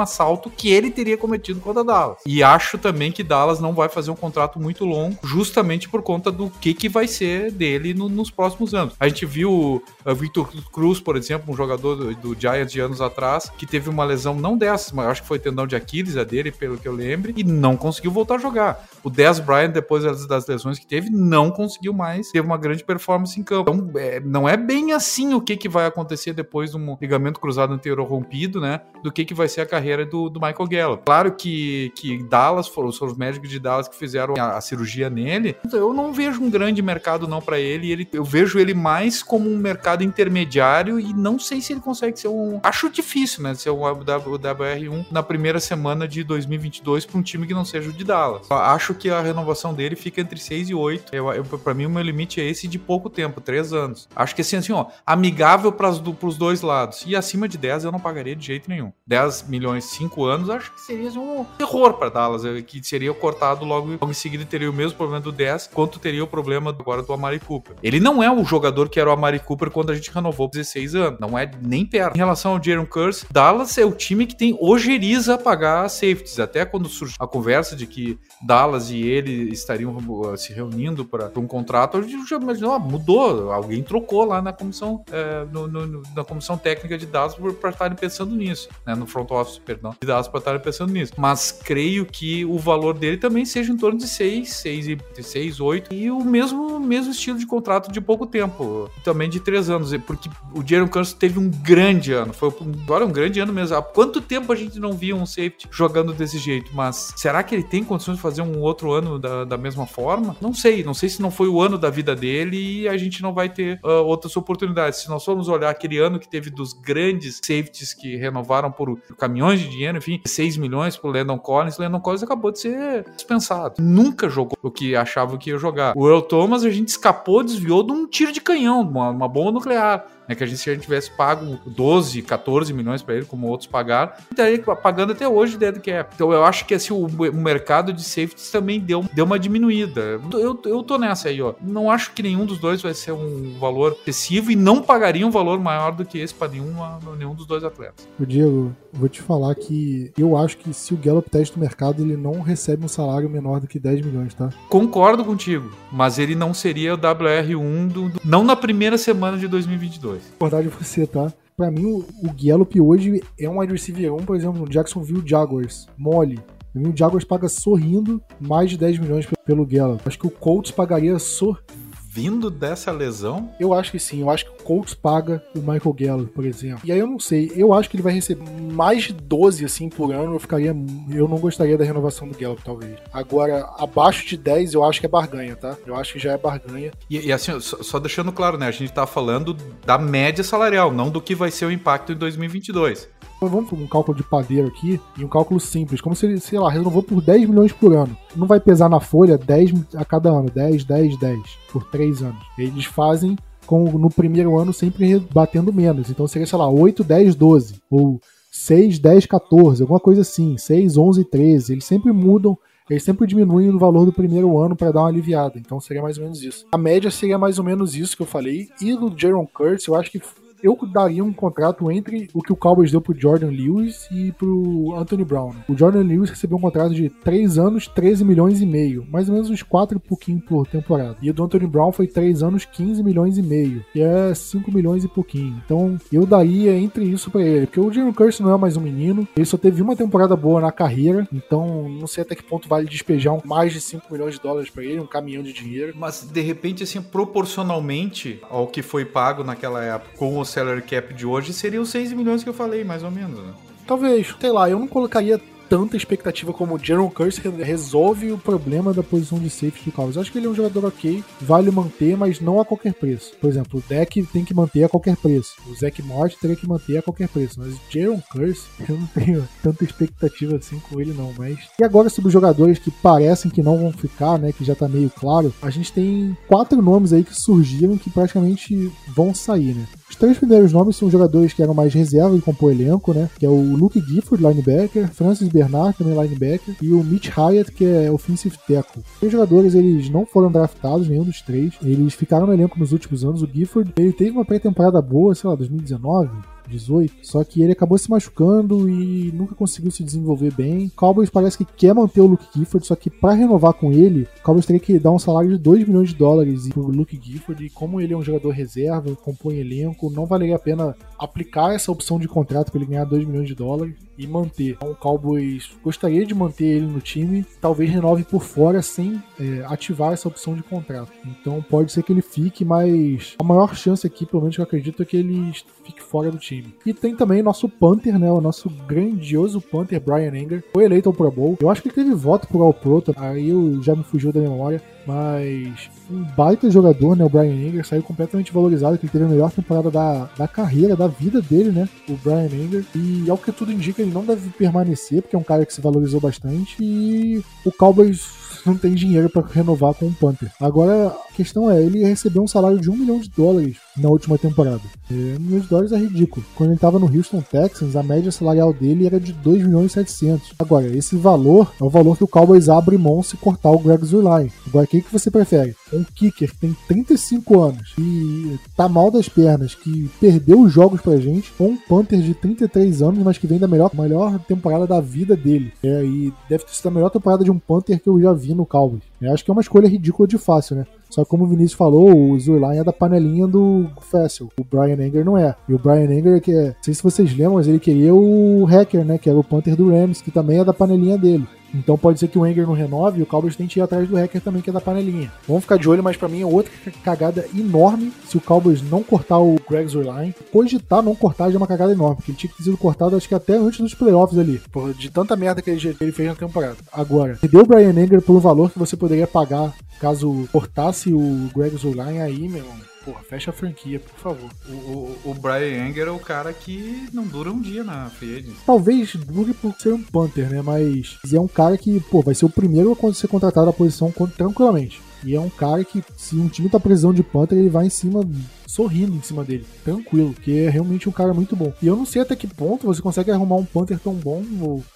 Speaker 3: assalto que ele teria cometido contra Dallas. E acho também que Dallas não vai fazer um contrato muito longo, justamente por conta do que, que vai ser dele no, nos próximos anos. A gente viu o uh, Victor Cruz, por exemplo, um jogador do, do, Giants de anos atrás, que teve uma lesão não dessas, mas acho que foi tendão de Aquiles a dele, pelo que eu lembro, e não conseguiu voltar a jogar. O Dez Bryant, depois das, das lesões que teve, não conseguiu mais, teve uma grande performance em campo. Então, é, não é bem assim o que, que vai acontecer depois de um ligamento cruzado anterior rompido, né? Do que, que vai ser a carreira do, do Michael Gallup. Claro que, que Dallas foram, foram os médicos de Dallas que fizeram a, a cirurgia nele, eu não vejo um grande mercado não para ele. ele. Eu vejo ele mais como um mercado intermediário e não sei se ele consegue ser um. Acho difícil, né? Ser um WR1 na primeira semana de 2022 para um time que não seja o de Dallas. Eu acho que a renovação dele fica entre 6 e 8. Eu, eu, para mim, o meu limite é esse de pouco tempo, 3 anos. Acho que assim, assim ó, amigável para os dois lados. E acima de 10 eu não pagaria de jeito nenhum. 10 milhões, 5 anos, acho que seria um terror para Dallas, que seria cortado logo logo, logo em seguida teria o mesmo problema do 10, quanto teria o problema agora do Amari Cooper. Ele não é o jogador que era o Amari Cooper quando a gente renovou 16 anos. Não é nem perto. Em relação ao Jaron Curse, Dallas é o time que tem ojeriza a pagar safeties. Até quando surgiu a conversa de que Dallas e ele estariam se reunindo para um contrato, a gente já imaginou, ah, mudou. Alguém trocou lá na comissão, é, no, no, na comissão técnica de Dallas para estarem pensando nisso, né? No front office, perdão, de Dallas para estarem pensando nisso. Mas creio que o valor dele também também seja em torno de 6, 6 e 6, 8 e o mesmo, mesmo estilo de contrato de pouco tempo, também de 3 anos, porque o Jaron Curse teve um grande ano, foi agora um grande ano mesmo. Há quanto tempo a gente não via um safety jogando desse jeito? Mas será que ele tem condições de fazer um outro ano da, da mesma forma? Não sei, não sei se não foi o ano da vida dele e a gente não vai ter uh, outras oportunidades. Se nós formos olhar aquele ano que teve dos grandes safeties que renovaram por caminhões de dinheiro, enfim, 6 milhões pro Landon Collins, Landon Collins acabou de ser dispensado. Nunca jogou o que achava que ia jogar. O Earl Thomas a gente escapou, desviou de um tiro de canhão, uma, uma bomba nuclear né? Que a gente, se a gente tivesse pago 12, 14 milhões para ele, como outros pagaram, estaria pagando até hoje dead cap. Então eu acho que assim, o, o mercado de safeties também deu, deu uma diminuída. Eu, eu tô nessa aí, ó. Não acho que nenhum dos dois vai ser um valor excessivo e não pagaria um valor maior do que esse para nenhum, nenhum dos dois atletas.
Speaker 1: O Diego, vou te falar que eu acho que se o Gallup testa o mercado, ele não recebe um salário menor do que 10 milhões, tá?
Speaker 3: Concordo contigo, mas ele não seria o WR1 do, do, não na primeira semana de 2022
Speaker 1: discordar de você, tá? Pra mim, o, o Gallup hoje é um wide receiver 1, por exemplo, no Jacksonville Jaguars. Mole. Pra mim, o Jaguars paga sorrindo mais de 10 milhões pelo Gallup. Acho que o Colts pagaria sorrindo
Speaker 3: vindo dessa lesão?
Speaker 1: Eu acho que sim. Eu acho que o Colts paga o Michael Gallup, por exemplo. E aí eu não sei. Eu acho que ele vai receber mais de 12 assim por ano. Eu ficaria. Eu não gostaria da renovação do Gallup, talvez. Agora, abaixo de 10, eu acho que é barganha, tá? Eu acho que já é barganha.
Speaker 3: E, e assim, só, só, deixando claro, né? A gente tá falando da média salarial, não do que vai ser o impacto em 2022.
Speaker 1: Vamos um cálculo de padeiro aqui e um cálculo simples, como se ele, sei lá, renovou por 10 milhões por ano. Não vai pesar na folha 10 a cada ano, 10, 10, 10, por 3 anos. Eles fazem com, no primeiro ano sempre batendo menos. Então seria, sei lá, 8, 10, 12. Ou 6, 10, 14, alguma coisa assim. 6, 11, 13. Eles sempre mudam eles sempre diminuem o valor do primeiro ano para dar uma aliviada. Então seria mais ou menos isso. A média seria mais ou menos isso que eu falei. E do Jaron Kurtz, eu acho que eu daria um contrato entre o que o Cowboys deu pro Jordan Lewis e pro Anthony Brown. O Jordan Lewis recebeu um contrato de 3 anos, 13 milhões e meio, mais ou menos uns 4 e pouquinho por temporada. E o do Anthony Brown foi 3 anos, 15 milhões e meio, que é 5 milhões e pouquinho. Então eu daria entre isso para ele, porque o Jalen Curse não é mais um menino, ele só teve uma temporada boa na carreira, então não sei até que ponto vale despejar mais de 5 milhões de dólares para ele, um caminhão de dinheiro.
Speaker 3: Mas de repente, assim, proporcionalmente ao que foi pago naquela época com o salary cap de hoje seria os 6 milhões que eu falei, mais ou menos, né?
Speaker 1: Talvez, sei lá, eu não colocaria tanta expectativa como o Jaron Curse resolve o problema da posição de safety do Cowboys. Acho que ele é um jogador ok, vale manter, mas não a qualquer preço. Por exemplo, o Deck tem que manter a qualquer preço. O Zack Morte teria que manter a qualquer preço. Mas o Curse, [laughs] eu não tenho tanta expectativa assim com ele não. Mas e agora sobre os jogadores que parecem que não vão ficar, né? Que já tá meio claro. A gente tem quatro nomes aí que surgiram que praticamente vão sair, né? Os três primeiros nomes são jogadores que eram mais reserva e compor elenco, né? Que é o Luke Gifford, linebacker, Francis Bernard, também linebacker, e o Mitch Hyatt, que é offensive tackle. Os jogadores, eles não foram draftados, nenhum dos três. Eles ficaram no elenco nos últimos anos. O Gifford, ele teve uma pré-temporada boa, sei lá, 2019, 18. Só que ele acabou se machucando e nunca conseguiu se desenvolver bem. Cowboys parece que quer manter o Luke Gifford, só que para renovar com ele, o Cowboys teria que dar um salário de 2 milhões de dólares pro Luke Gifford. E como ele é um jogador reserva, compõe elenco, não valeria a pena aplicar essa opção de contrato para ele ganhar 2 milhões de dólares e manter. Então, o Cowboys gostaria de manter ele no time, talvez renove por fora sem é, ativar essa opção de contrato. Então pode ser que ele fique, mas a maior chance aqui, pelo menos que eu acredito, é que ele fique fora do time. E tem também nosso Panther, né? O nosso grandioso Panther, Brian Anger, foi eleito ao Pro Bowl. Eu acho que ele teve voto pro All Pro, aí eu já me fugiu da memória, mas um baita jogador, né? O Brian Anger saiu completamente valorizado, que ele teve a melhor temporada da, da carreira, da vida dele, né? O Brian Anger. E ao que tudo indica, ele não deve permanecer, porque é um cara que se valorizou bastante. E o Cowboys não tem dinheiro para renovar com o Panther. Agora, a questão é, ele recebeu um salário de um milhão de dólares na última temporada. E um milhão de dólares é ridículo. Quando ele estava no Houston Texans, a média salarial dele era de 2 milhões e 700. Agora, esse valor é o valor que o Cowboys abre mão se cortar o Greg Zurline. Agora, o que, você prefere? Um kicker que tem 35 anos e tá mal das pernas, que perdeu os jogos pra gente, ou um Panther de 33 anos, mas que vem da melhor, melhor temporada da vida dele. É, e deve ter sido a melhor temporada de um Panther que eu já vi no Cowboys. Eu acho que é uma escolha ridícula de fácil, né? Só que como o Vinícius falou, o Zurline é da panelinha do Fessel. O Brian Anger não é. E o Brian Anger, que é, não sei se vocês lembram, mas ele queria o Hacker, né? Que era o Panther do Rams, que também é da panelinha dele. Então pode ser que o Wenger não renove e o Cowboys tente ir atrás do hacker também, que é da panelinha. Vamos ficar de olho, mas para mim é outra cagada enorme se o Cowboys não cortar o Greg Zerline. Cogitar não cortar já é uma cagada enorme, porque ele tinha que ter sido cortado acho que até antes dos playoffs ali. Por, de tanta merda que ele, fez na temporada. Agora, deu o Brian Wenger pelo valor que você poderia pagar caso cortasse o Greg Zerline aí, meu irmão Porra, fecha a franquia, por favor.
Speaker 3: O, o, o Brian Anger é o cara que não dura um dia na free agency.
Speaker 1: Talvez dure por ser um Panther, né? Mas é um cara que, pô, vai ser o primeiro a ser contratado na posição tranquilamente. E é um cara que, se um time tá precisando de Panther, ele vai em cima sorrindo em cima dele, tranquilo, que é realmente um cara muito bom. E eu não sei até que ponto você consegue arrumar um Panther tão bom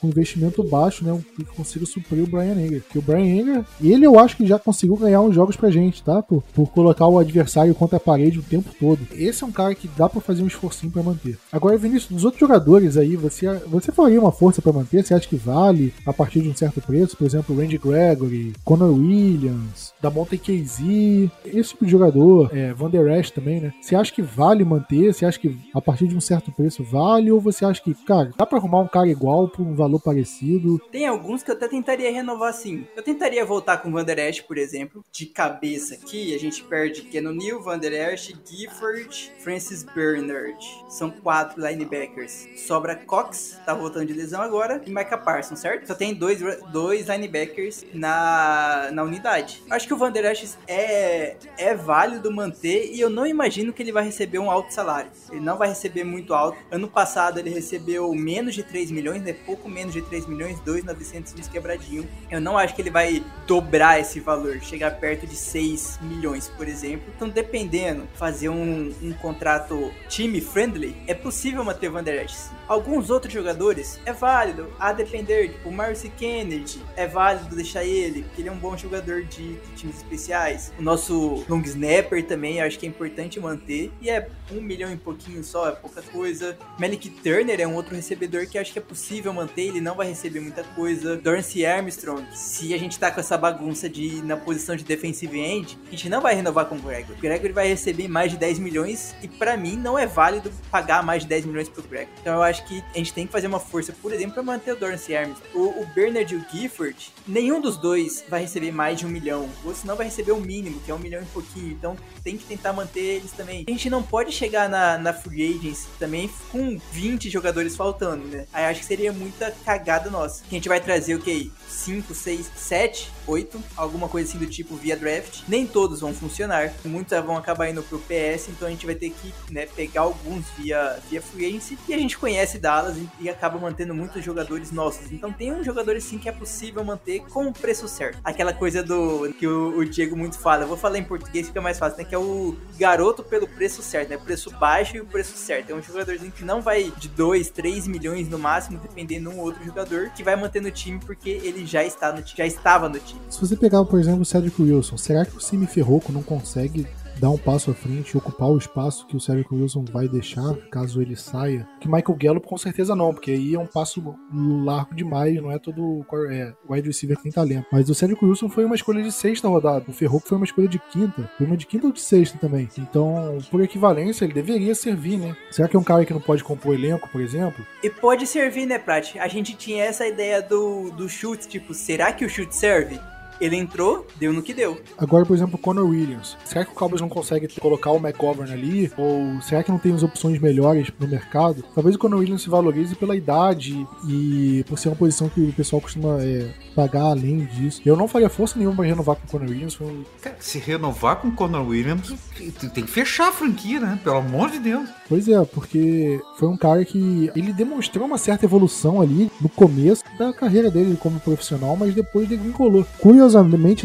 Speaker 1: com investimento baixo, né? Um que consiga suprir o Brian Enger. Porque o Brian Enger, ele eu acho que já conseguiu ganhar uns jogos pra gente, tá? Por, por colocar o adversário contra a parede o tempo todo. Esse é um cara que dá para fazer um esforcinho para manter. Agora, Vinícius, dos outros jogadores aí, você, você faria uma força para manter? Você acha que vale a partir de um certo preço? Por exemplo, Randy Gregory, Connor Williams, da Monte KZ, esse tipo de jogador, é, Van Der Esch também, né? Você acha que vale manter? Você acha que a partir de um certo preço vale? Ou você acha que, cara, dá pra arrumar um cara igual por um valor parecido?
Speaker 2: Tem alguns que eu até tentaria renovar sim. Eu tentaria voltar com o Van Esch, por exemplo, de cabeça aqui. A gente perde Keanu Neal, Van Esch, Gifford, Francis Bernard. São quatro linebackers. Sobra Cox, tá voltando de lesão agora, e Micah Parsons, certo? Só tem dois, dois linebackers na, na unidade. Acho que o Van Esch é, é válido manter e eu não imagino que ele vai receber um alto salário. Ele não vai receber muito alto. Ano passado ele recebeu menos de 3 milhões, né? Pouco menos de 3 milhões, 2,900 quebradinho. Eu não acho que ele vai dobrar esse valor, chegar perto de 6 milhões, por exemplo. Então, dependendo, fazer um, um contrato time friendly, é possível manter Van Der Esch. Alguns outros jogadores é válido, a depender, tipo o Marcy Kennedy, é válido deixar ele, porque ele é um bom jogador de, de times especiais. O nosso long snapper também, acho que é importante manter, e é um milhão e pouquinho só, é pouca coisa. Malik Turner é um outro recebedor que acho que é possível manter, ele não vai receber muita coisa. Dorance Armstrong, se a gente tá com essa bagunça de na posição de defensive end, a gente não vai renovar com o Gregory. O Gregory vai receber mais de 10 milhões, e para mim não é válido pagar mais de 10 milhões pro Gregory. Então eu acho que a gente tem que fazer uma força, por exemplo, para manter o Dorance Arms. O, o Bernard e o Gifford, nenhum dos dois vai receber mais de um milhão, ou senão vai receber o mínimo, que é um milhão e pouquinho. Então tem que tentar manter eles também. A gente não pode chegar na, na Free Agency também com 20 jogadores faltando, né? Aí acho que seria muita cagada nossa. Que a gente vai trazer o que? 5, 6, 7, 8, alguma coisa assim do tipo via draft. Nem todos vão funcionar, muitos vão acabar indo pro PS, então a gente vai ter que né, pegar alguns via, via free agency. E a gente conhece Dallas e, acaba mantendo muitos jogadores nossos. Então tem um jogador sim que é possível manter com o preço certo. Aquela coisa do que o, o Diego muito fala, eu vou falar em português fica mais fácil, né? Que é o garoto pelo preço certo, né? Preço baixo e o preço certo. É um jogadorzinho que não vai de 2, 3 milhões no máximo, dependendo de um outro jogador, que vai manter no time porque ele já está no já estava no time.
Speaker 1: Se você pegar, por exemplo, o Cedric Wilson, será que o Simi Ferroco não consegue dar um passo à frente ocupar o espaço que o Cedric Wilson vai deixar, caso ele saia. Que Michael Gallup com certeza não, porque aí é um passo largo demais, não é todo é, wide receiver que tem talento. Mas o Cedric Wilson foi uma escolha de sexta rodada, o Ferroco foi uma escolha de quinta, foi uma de quinta ou de sexta também. Então, por equivalência, ele deveria servir, né? Será que é um cara que não pode compor elenco, por exemplo?
Speaker 2: E pode servir, né, Prat? A gente tinha essa ideia do, do chute, tipo, será que o chute serve? Ele entrou, deu no que deu.
Speaker 1: Agora, por exemplo, o Conor Williams. Será que o Cowboys não consegue colocar o McGovern ali? Ou será que não tem as opções melhores no mercado? Talvez o Conor Williams se valorize pela idade e por ser uma posição que o pessoal costuma é, pagar além disso. Eu não faria força nenhuma para renovar com o Conor Williams. Um...
Speaker 3: Cara, se renovar com o Conor Williams, tem que fechar a franquia, né? Pelo amor de Deus.
Speaker 1: Pois é, porque foi um cara que ele demonstrou uma certa evolução ali no começo da carreira dele como profissional, mas depois degringolou. Curiosamente,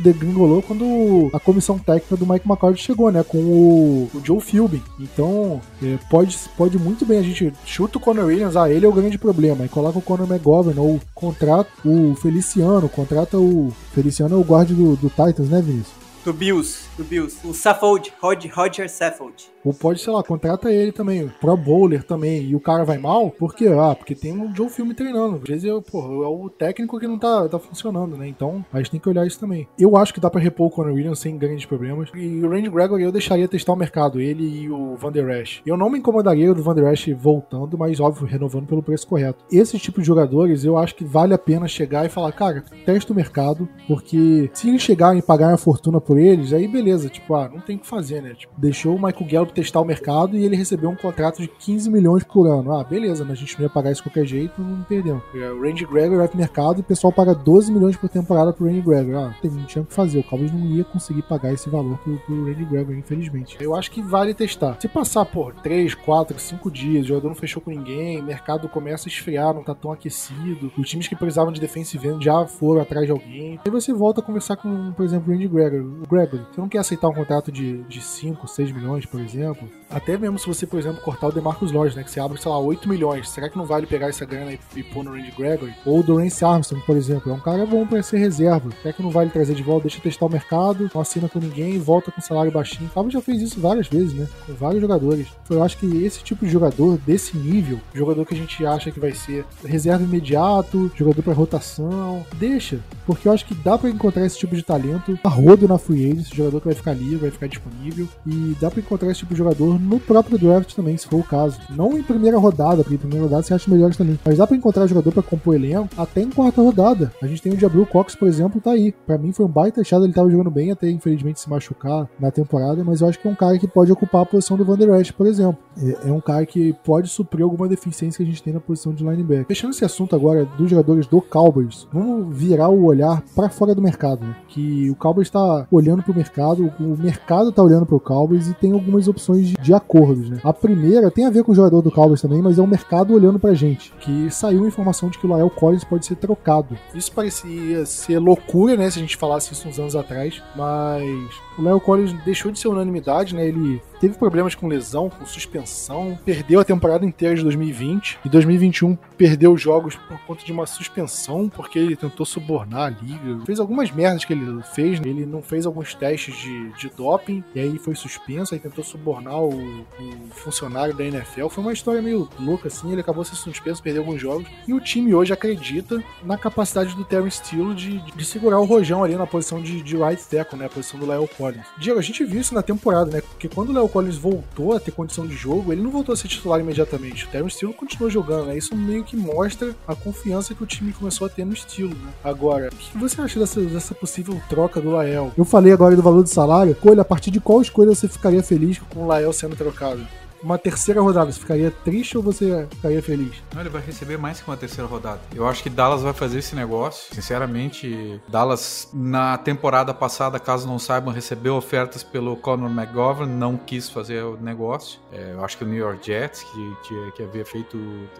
Speaker 1: degringolou quando a comissão técnica do Mike McCarthy chegou, né? Com o, o Joe Philbin. Então, é, pode, pode muito bem a gente chuta o Conor Williams, ah, ele é o grande problema, e coloca o Conor McGovern ou contrata o Feliciano, contrata o. Feliciano é o guarda do, do Titans, né, Vinícius?
Speaker 2: Do Bills, do Bills. O Saffold, Rod, Roger Saffold.
Speaker 1: Ou pode, sei lá, contrata ele também, pro bowler também, e o cara vai mal, por quê? Ah, porque tem um Joe Filme treinando. Às vezes, eu, porra, é o técnico que não tá, tá funcionando, né? Então, a gente tem que olhar isso também. Eu acho que dá pra repor o Conor Williams sem grandes problemas. E o Randy Gregory eu deixaria testar o mercado, ele e o Van Der Esch. Eu não me incomodaria do Van Der Esch voltando, mas óbvio, renovando pelo preço correto. Esse tipo de jogadores, eu acho que vale a pena chegar e falar, cara, testa o mercado, porque se eles chegarem e pagarem a fortuna por eles, aí beleza, tipo, ah, não tem o que fazer, né? Tipo, deixou o Michael Gallup testar o mercado e ele recebeu um contrato de 15 milhões por ano. Ah, beleza, mas a gente não ia pagar isso de qualquer jeito, não perdemos. É, o Randy Gregory vai pro mercado e o pessoal paga 12 milhões por temporada pro Randy Gregory. Ah, não tinha o que fazer, o Cowboys não ia conseguir pagar esse valor pro, pro Randy Gregory, infelizmente. Eu acho que vale testar. Se passar por 3, 4, 5 dias, o jogador não fechou com ninguém, o mercado começa a esfriar, não tá tão aquecido, os times que precisavam de defensive end já foram atrás de alguém, aí você volta a conversar com, por exemplo, o Randy Gregory. O Gregory, você não quer aceitar um contrato de, de 5, 6 milhões, por exemplo? tempo Até mesmo se você, por exemplo, cortar o DeMarcus Lodge, né? Que você abre, sei lá, 8 milhões. Será que não vale pegar essa grana e, e pôr no Randy Gregory? Ou o Dorance Armstrong, por exemplo. É um cara bom para ser reserva. Será que não vale trazer de volta? Deixa testar o mercado, não assina com ninguém, volta com salário baixinho. O Cabo já fez isso várias vezes, né? Com vários jogadores. Eu acho que esse tipo de jogador, desse nível, jogador que a gente acha que vai ser reserva imediato, jogador para rotação, deixa. Porque eu acho que dá para encontrar esse tipo de talento a rodo na free agent, jogador que vai ficar livre, vai ficar disponível. E dá para encontrar esse tipo de jogador no próprio draft também, se for o caso. Não em primeira rodada, porque em primeira rodada você acha melhores também. Mas dá pra encontrar jogador pra compor elenco até em quarta rodada. A gente tem o Diabril Cox, por exemplo, tá aí. Pra mim foi um baita achado, ele tava jogando bem até infelizmente se machucar na temporada, mas eu acho que é um cara que pode ocupar a posição do Van Der Esch, por exemplo. É, é um cara que pode suprir alguma deficiência que a gente tem na posição de linebacker. Fechando esse assunto agora dos jogadores do Cowboys, vamos virar o olhar para fora do mercado, né? Que o Cowboys está olhando pro mercado, o mercado tá olhando pro Cowboys e tem algumas opções de, de acordos, né? A primeira tem a ver com o jogador do Cowboys também, mas é o mercado olhando pra gente. Que saiu a informação de que o Lael Collins pode ser trocado. Isso parecia ser loucura, né? Se a gente falasse isso uns anos atrás, mas o Lael Collins deixou de ser unanimidade, né? Ele teve problemas com lesão, com suspensão, perdeu a temporada inteira de 2020 e 2021 perdeu jogos por conta de uma suspensão, porque ele tentou subornar a liga. Fez algumas merdas que ele fez, ele não fez alguns testes de, de doping e aí foi suspenso, aí tentou subornar o, o funcionário da NFL. Foi uma história meio louca assim, ele acabou sendo suspenso, perdeu alguns jogos e o time hoje acredita na capacidade do Terry Steele de, de segurar o rojão ali na posição de, de right tackle, né, a posição do Leo Collins. Diego, a gente viu isso na temporada, né, porque quando o Leo Collins voltou a ter condição de jogo, ele não voltou a ser titular imediatamente. O Terence Steele continuou jogando, né? Isso meio que mostra a confiança que o time começou a ter no estilo, né? Agora, o que você acha dessa, dessa possível troca do Lael? Eu falei agora do valor do salário. Escolha, a partir de qual escolha você ficaria feliz com o Lael sendo trocado? Uma terceira rodada, você ficaria triste ou você ficaria feliz?
Speaker 3: Não, ele vai receber mais que uma terceira rodada. Eu acho que Dallas vai fazer esse negócio. Sinceramente, Dallas, na temporada passada, caso não saibam, recebeu ofertas pelo Conor McGovern, não quis fazer o negócio. É, eu acho que o New York Jets, que, que, que, havia feito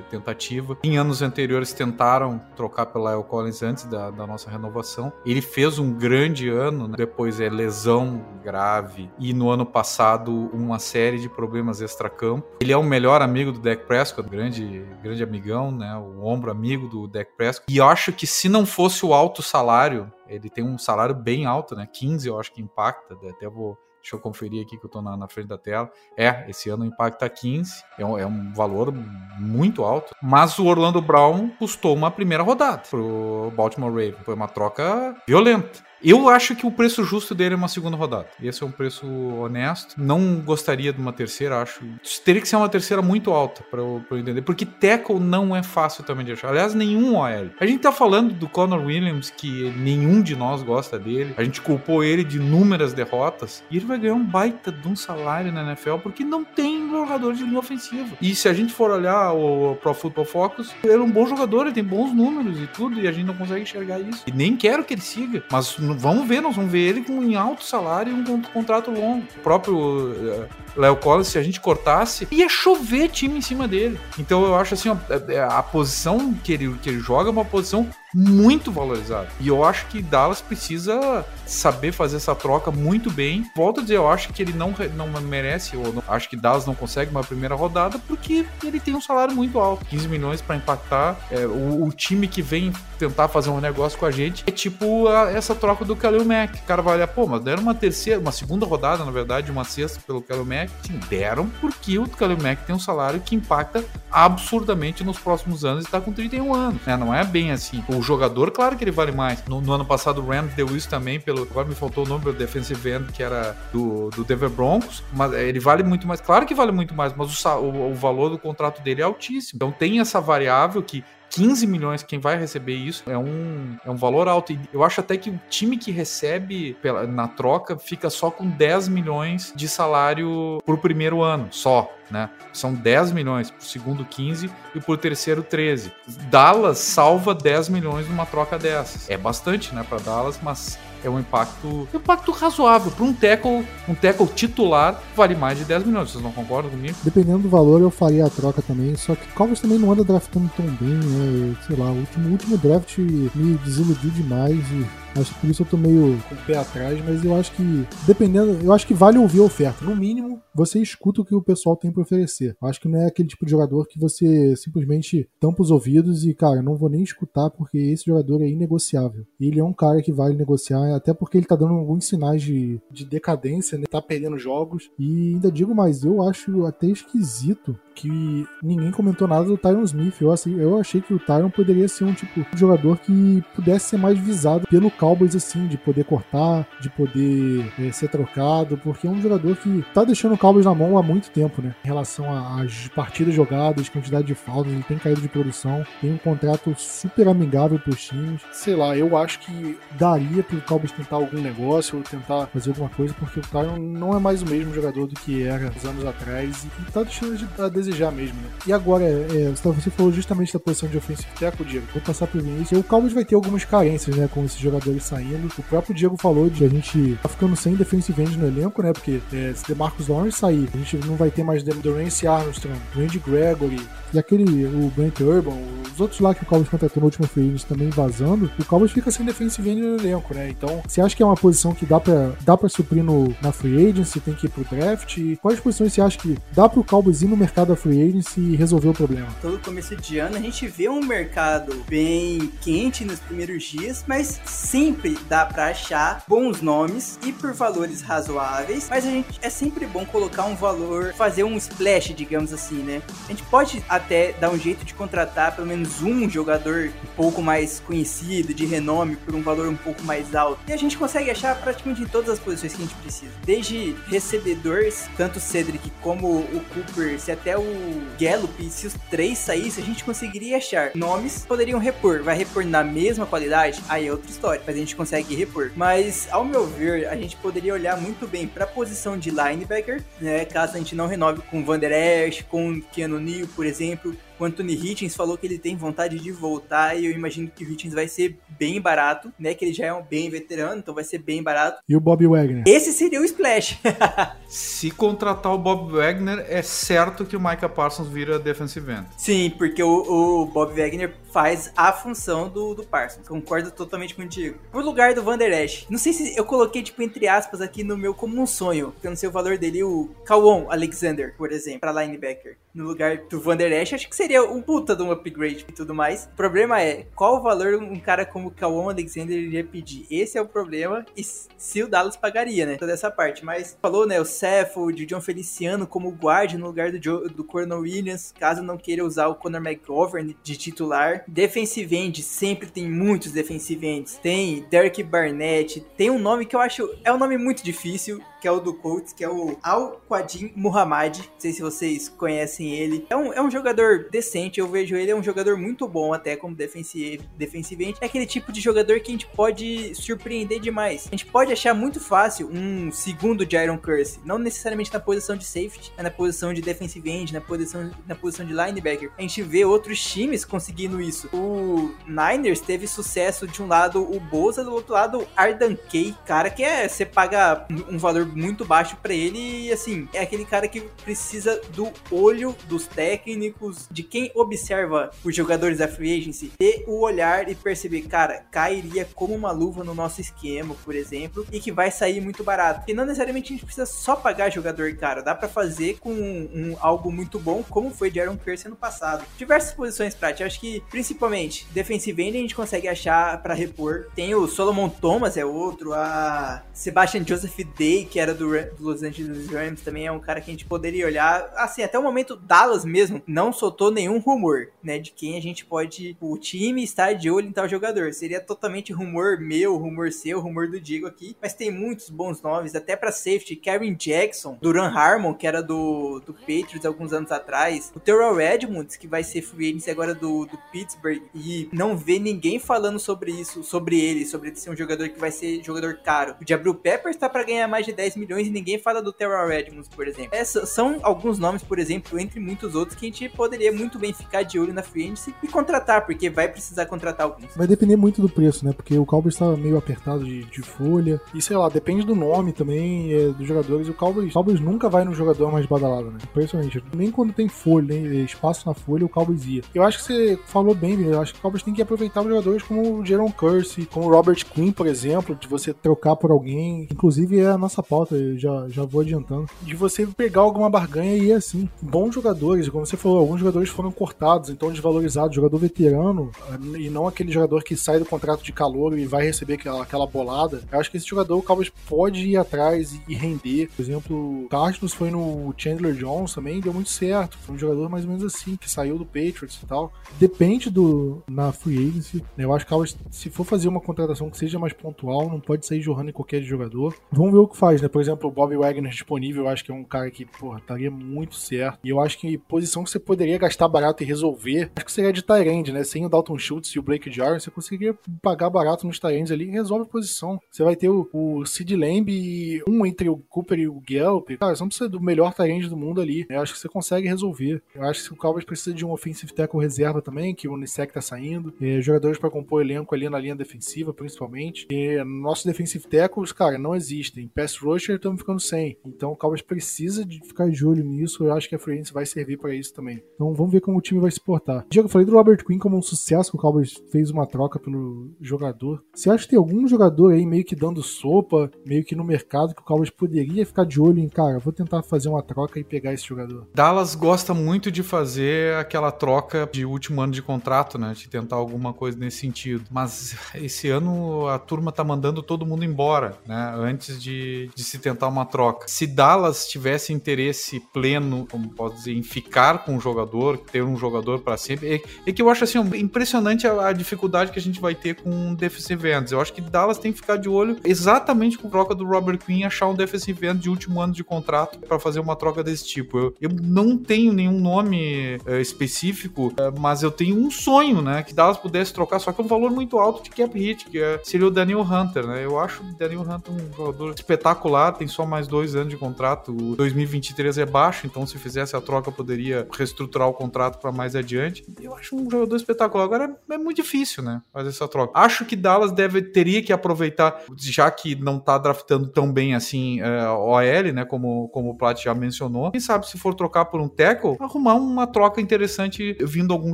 Speaker 3: tentativa. Em anos anteriores tentaram trocar pelo Lyle Collins antes da, da nossa renovação. Ele fez um grande ano, né? depois é lesão grave e no ano passado uma série de problemas extra campo. Ele é o melhor amigo do Dak Prescott, grande, grande amigão, né? O ombro amigo do Dak Prescott. E acho que se não fosse o alto salário, ele tem um salário bem alto, né? 15 eu acho que impacta, até vou Deixa eu conferir aqui que eu tô na, na, frente da tela. É, esse ano tá 15. É um, é um, valor muito alto. Mas o Orlando Brown custou uma primeira rodada pro Baltimore Ravens. Foi uma troca violenta. Eu acho que o preço justo dele é uma segunda rodada. Esse é um preço honesto. Não gostaria de uma terceira, acho. Teria que ser uma terceira muito alta para eu, eu, entender. Porque tackle não é fácil também de achar. Aliás, nenhum OL. A gente tá falando do Conor Williams, que nenhum de nós gosta dele. A gente culpou ele de inúmeras derrotas. E ele vai ganhar um baita de um salário na NFL porque não tem jogador de linha ofensiva. E se a gente for olhar o Pro Football Focus, ele é um bom jogador, ele tem bons números e tudo. E a gente não consegue enxergar isso. E nem quero que ele siga. Mas vamos ver, nós vamos ver ele com em alto salário e um contrato longo. O próprio uh, Léo Collins, se a gente cortasse, ia chover time em cima dele. Então eu acho assim, ó, a, é, é, a posição que ele, que ele joga é uma posição muito valorizado. E eu acho que Dallas precisa saber fazer essa troca muito bem. Volto a dizer, eu acho que ele não, não merece, ou não, acho que Dallas não consegue uma primeira rodada porque ele tem um salário muito alto 15 milhões para impactar. É, o, o, time que vem tentar fazer um negócio com a gente é tipo a, essa troca do Kalil Mack. O cara vai olhar, pô, mas deram uma terceira, uma segunda rodada, na verdade, uma sexta pelo Kalil Mack. Sim, deram porque o Kalil Mack tem um salário que impacta absurdamente nos próximos anos e tá com 31 anos. Né? Não é bem assim. O jogador, claro que ele vale mais. No, no ano passado, o Rand deu isso também pelo. Agora me faltou o nome do defensive end, que era do, do Denver Broncos. Mas ele vale muito mais. Claro que vale muito mais, mas o, o, o valor do contrato dele é altíssimo. Então tem essa variável que 15 milhões quem vai receber isso é um, é um valor alto. E eu acho até que o time que recebe pela, na troca fica só com 10 milhões de salário por primeiro ano, só. Né? São 10 milhões por segundo 15 e por terceiro 13. Dallas salva 10 milhões numa troca dessas. É bastante, né, para Dallas, mas é um impacto, um impacto razoável. Para um tackle, um tackle titular vale mais de 10 milhões. Vocês não concordam comigo?
Speaker 1: Dependendo do valor, eu faria a troca também. Só que Cowboys também não anda draftando tão bem, né? Sei lá, o último, último draft me desiludiu demais e Acho que por isso eu tô meio com o pé atrás, mas eu acho que, dependendo, eu acho que vale ouvir a oferta. No mínimo, você escuta o que o pessoal tem para oferecer. Eu acho que não é aquele tipo de jogador que você simplesmente tampa os ouvidos e, cara, não vou nem escutar porque esse jogador é inegociável. E ele é um cara que vale negociar, até porque ele tá dando alguns sinais de, de decadência, né? Tá perdendo jogos. E ainda digo mais, eu acho até esquisito que ninguém comentou nada do Tyron Smith. Eu, assim, eu achei que o Tyron poderia ser um tipo de jogador que pudesse ser mais visado pelo Cowboys, assim, de poder cortar, de poder é, ser trocado, porque é um jogador que tá deixando o Cowboys na mão há muito tempo, né? Em relação às partidas jogadas, quantidade de faltas, ele tem caído de produção, tem um contrato super amigável pros times. Sei lá, eu acho que daria pro Cowboys tentar algum negócio ou tentar fazer alguma coisa, porque o Tyron não é mais o mesmo jogador do que era anos atrás e tá deixando de, a desejar mesmo, né? E agora, é, você falou justamente da posição de offensive tackle, Diego. Vou passar pro Vinícius. O Cowboys vai ter algumas carências, né, com esses jogadores saindo. O próprio Diego falou de a gente tá ficando sem defensive end no elenco, né? Porque é, se Marcos Lawrence sair, a gente não vai ter mais Dorance Armstrong, Randy Gregory, e aquele, o Brent Urban, os outros lá que o Cowboys contratou no último free também vazando, o Cowboys fica sem defensive end no elenco, né? Então, você acha que é uma posição que dá pra, dá pra suprir no, na free agency, tem que ir pro draft? E quais posições você acha que dá pro Cowboys ir no mercado da free agency e resolver o problema?
Speaker 2: Todo começo de ano a gente vê um mercado bem quente nos primeiros dias, mas sempre dá pra achar bons nomes e por valores razoáveis, mas a gente é sempre bom colocar um valor, fazer um splash, digamos assim, né? A gente pode até dar um jeito de contratar pelo menos um jogador um pouco mais conhecido, de renome, por um valor um pouco mais alto. E a gente consegue achar praticamente em todas as posições que a gente precisa. Desde recebedores, tanto o Cedric como o Cooper, se até o Gallup, se os três saíssem, a gente conseguiria achar nomes poderiam repor. Vai repor na mesma qualidade? Aí é outra história, a gente consegue repor. Mas, ao meu ver, a gente poderia olhar muito bem para a posição de linebacker, né? Caso a gente não renove com Van Der Esch, com Keanu Neal, por exemplo exemplo, o Anthony Hitchens falou que ele tem vontade de voltar e eu imagino que o Hitchens vai ser bem barato, né? Que ele já é um bem veterano, então vai ser bem barato.
Speaker 1: E o Bob Wagner?
Speaker 2: Esse seria o Splash. [laughs]
Speaker 3: Se contratar o Bob Wagner, é certo que o Micah Parsons vira defensive end.
Speaker 2: Sim, porque o, o Bob Wagner faz a função do, do Parsons. Concordo totalmente contigo. Por lugar do Van Der Esch. Não sei se eu coloquei, tipo, entre aspas aqui no meu como um sonho, porque eu não sei o valor dele, o Kawon Alexander, por exemplo, para linebacker. No lugar do Van Der Esch, acho que seria um puta de um upgrade e tudo mais. O problema é, qual o valor um cara como Kawan Alexander iria pedir? Esse é o problema e se o Dallas pagaria, né? Toda essa parte. Mas falou, né, o Cephal, o John Feliciano como guarda no lugar do, Joe, do Cornel Williams, caso não queira usar o Conor McGovern de titular. Defensive end, sempre tem muitos defensive ends. Tem Derek Barnett, tem um nome que eu acho, é um nome muito difícil, que é o do Colts, que é o Al-Qadim Muhammad. Não sei se vocês conhecem ele. É um, é um jogador decente, eu vejo ele é um jogador muito bom até como defensive, defensivamente. É aquele tipo de jogador que a gente pode surpreender demais. A gente pode achar muito fácil um segundo Jaron Curse, não necessariamente na posição de safety, mas na posição de defensive end, na posição, na posição de linebacker. A gente vê outros times conseguindo isso. O Niners teve sucesso de um lado o Boza, do outro lado Ardan Key, cara que é você paga um valor muito baixo para ele e assim, é aquele cara que precisa do olho dos técnicos, de quem observa os jogadores da free agency, ter o olhar e perceber, cara, cairia como uma luva no nosso esquema, por exemplo, e que vai sair muito barato. E não necessariamente a gente precisa só pagar jogador caro, dá para fazer com um, um, algo muito bom, como foi de Aaron Pierce ano passado. Diversas posições práticas, acho que principalmente defensive end a gente consegue achar para repor. Tem o Solomon Thomas, é outro, a Sebastian Joseph Day, que era do, do Los Angeles Rams, também é um cara que a gente poderia olhar. Assim, até o momento, Dallas mesmo não soltou nenhum rumor, né, de quem a gente pode. O time estar de olho em tal jogador. Seria totalmente rumor meu, rumor seu, rumor do Diego aqui, mas tem muitos bons nomes, até para safety. Karen Jackson, Duran Harmon, que era do, do Patriots alguns anos atrás, o Terrell Edmonds, que vai ser free agent agora do, do Pittsburgh, e não vê ninguém falando sobre isso, sobre ele, sobre ele ser um jogador que vai ser jogador caro. O Jabril Peppers tá para ganhar mais de 10 milhões e ninguém fala do Terrell Edmonds, por exemplo. Essas são alguns nomes, por exemplo, entre muitos outros, que a gente poderia muito bem ficar de olho na free agency e contratar, porque vai precisar contratar alguns.
Speaker 1: Vai depender muito do preço, né? Porque o Cowboys tá meio apertado de, de folha. E sei lá, depende do nome também, é, dos jogadores. O Cowboys, o Cowboys nunca vai no jogador mais badalado, né? Impressionante. Nem quando tem folha, nem espaço na folha, o Cowboys ia. Eu acho que você falou bem, eu acho que o Cowboys tem que aproveitar os jogadores como o Jaron Curse, como o Robert Quinn, por exemplo, de você trocar por alguém. Inclusive é a nossa pauta, já, já vou adiantando. De você pegar alguma barganha e ir assim. Bons jogadores, como você falou, alguns jogadores foram cortados, então desvalorizados. Jogador veterano e não aquele jogador que sai do contrato de calor e vai receber aquela, aquela bolada. Eu acho que esse jogador o Cowboys pode ir atrás e render. Por exemplo, o Cardinals foi no Chandler Jones também, deu muito certo. Foi um jogador mais ou menos assim, que saiu do Patriots e tal. Depende do na free agency. Eu acho que o Cowboys, se for fazer uma contratação que seja mais pontual, não pode sair jorrando em qualquer jogador. Vamos ver o que faz, né? Por exemplo, o Bob Wagner disponível, eu acho que é um cara que, porra, estaria muito certo. E eu acho que posição que você poderia gastar barato e resolver, acho que seria de Tyrande, né? Sem o Dalton Schultz e o Blake Jarvis, você conseguiria pagar barato nos Tyrands ali e resolve a posição. Você vai ter o, o Sid Lamb e um entre o Cooper e o Gelp. Cara, você não precisa do melhor Tyrande do mundo ali. Eu acho que você consegue resolver. Eu acho que o Cowboys precisa de um offensive tackle reserva também, que o Unisec tá saindo. E jogadores para compor elenco ali na linha defensiva, principalmente. E nossos defensive tackles, cara, não existem. Pass rusher estamos ficando sem. Então o Cowboys precisa de ficar de olho nisso. Eu acho que a free vai servir para isso também. Então vamos ver como o time vai se portar. Diego, eu falei do Robert Quinn como um sucesso que o Cowboys fez uma troca pelo jogador. Você acha que tem algum jogador aí meio que dando sopa, meio que no mercado, que o Cowboys poderia ficar de olho em, cara, vou tentar fazer uma troca e pegar esse jogador?
Speaker 3: Dallas gosta muito de fazer aquela troca de último ano de contrato, né? De tentar alguma coisa nesse sentido. Mas esse ano a turma tá mandando todo mundo embora, né? Antes de, de se tentar uma troca. Se Dallas tivesse interesse pleno, como pode dizer, em ficar com o jogador, ter um jogador para sempre, é, é, que eu acho assim impressionante a, a, dificuldade que a gente vai ter com defensive ends. Eu acho que Dallas tem que ficar de olho exatamente com a troca do Robert Quinn, achar um defensive end de último ano de contrato para fazer uma troca desse tipo. Eu, eu não tenho nenhum nome é, específico, é, mas eu tenho um sonho, né, que Dallas pudesse trocar, só que é um valor muito alto de cap hit, que é, seria o Daniel Hunter, né? Eu acho o Daniel Hunter um jogador espetacular, tem só mais dois anos de contrato, o 2023 é baixo, então se fizesse a troca poderia reestruturar o contrato para mais adiante. Eu acho um jogador espetacular. Agora é, é, muito difícil, né? Fazer essa troca. Acho que Dallas deve teria que aproveitar, já que não tá draftando tão bem assim uh, OL, né? Como, como o Plat já mencionou. Quem sabe se for trocar por um tackle, arrumar uma troca interessante vindo algum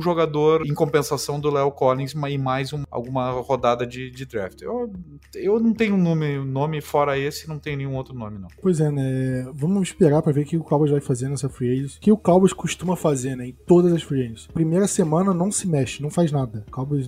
Speaker 3: jogador em compensação do Léo Collins e mais um, alguma rodada de, de draft. Eu, eu não tenho um nome, nome fora esse, não tenho nenhum outro nome, não.
Speaker 1: Pois é, né? Vamos esperar para ver o que o Cowboys vai fazer nessa free agency. O que o Cowboys costuma fazer, né? Em todas as free agents. Primeira semana não se mexe, não faz nada. O Cowboys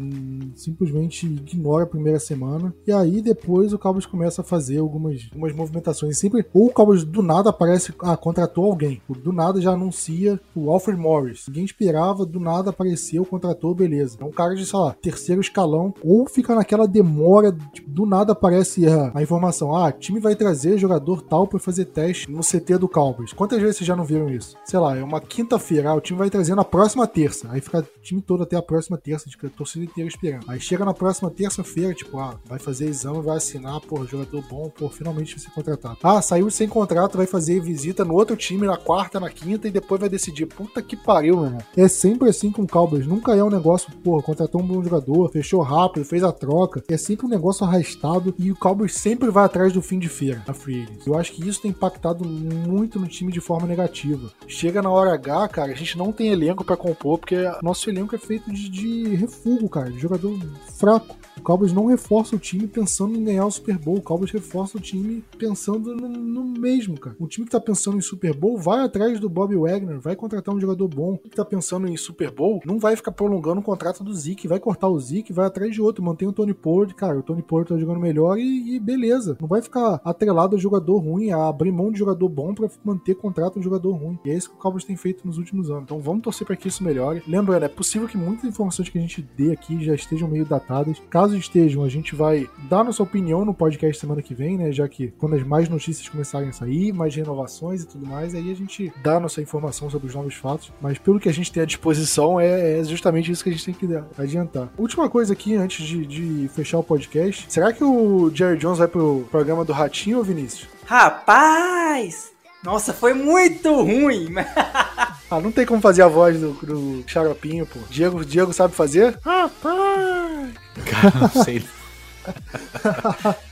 Speaker 1: simplesmente ignora a primeira semana. E aí depois o Cowboys começa a fazer algumas, algumas movimentações. Sempre, ou o Cowboys do nada aparece, ah, contratou alguém. Do nada já anuncia o Alfred Morris. Ninguém esperava, do nada apareceu, contratou, beleza. É um cara de, sei lá, terceiro escalão. Ou fica naquela demora, tipo, do nada aparece a, a informação, ah, time vai trazer jogador tal para fazer teste no CT do Cowboys. Quantas vezes vocês já não viram isso? Sei lá, é uma quinta-feira, ah, o time vai trazer na próxima terça. Aí fica o time todo até a próxima terça, tipo, a torcida inteira esperando. Aí chega na próxima terça-feira, tipo, ah, vai fazer exame, vai assinar, pô, jogador bom, pô, finalmente vai ser contratado. Ah, saiu sem contrato, vai fazer visita no outro time na quarta, na quinta e depois vai decidir. Puta que pariu, meu irmão. É sempre assim com o Cowboys. Nunca é um negócio, pô, contratou um bom jogador, fechou rápido, fez a troca. É sempre um negócio arrastado e o Cowboys sempre vai atrás do fim de feira. Free. Eu acho que isso tem impactado muito no time de forma negativa. Chega na hora H, cara, a gente não tem elenco para compor, porque nosso elenco é feito de, de refúgio, cara, de jogador fraco. O Cowboys não reforça o time pensando em ganhar o Super Bowl. O Cowboys reforça o time pensando no, no mesmo, cara. O time que tá pensando em Super Bowl vai atrás do Bob Wagner, vai contratar um jogador bom. O que tá pensando em Super Bowl não vai ficar prolongando o contrato do Zeke, vai cortar o Zeke, vai atrás de outro, mantém o Tony Pollard, cara. O Tony Pollard tá jogando melhor e, e beleza. Não vai ficar atrelado a jogador ruim, a abrir mão de jogador bom para manter contrato de jogador ruim. E é isso que o Cowboys tem feito nos últimos anos. Então vamos torcer para que isso melhore. Lembrando, é possível que muitas informações que a gente dê aqui já estejam meio datadas. Caso estejam, a gente vai dar nossa opinião no podcast semana que vem, né? Já que quando as mais notícias começarem a sair, mais renovações e tudo mais, aí a gente dá nossa informação sobre os novos fatos. Mas pelo que a gente tem à disposição, é, é justamente isso que a gente tem que adiantar. Última coisa aqui, antes de, de fechar o podcast: será que o Jerry Jones vai pro programa do Ratinho ou Vinícius?
Speaker 2: Rapaz! Nossa, foi muito ruim! [laughs]
Speaker 1: ah, não tem como fazer a voz do, do Xaropinho, pô. Diego, Diego sabe fazer?
Speaker 3: Rapaz! Cara, não sei. [laughs]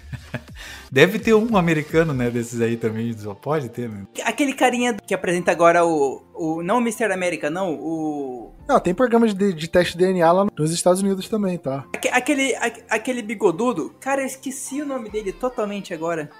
Speaker 3: Deve ter um americano, né, desses aí também, só pode ter, né?
Speaker 2: Aquele carinha que apresenta agora o, o não o Mr. América, não, o...
Speaker 1: Não, tem programas de, de teste de DNA lá nos Estados Unidos também, tá?
Speaker 2: Aquele, aquele bigodudo, cara, eu esqueci o nome dele totalmente agora.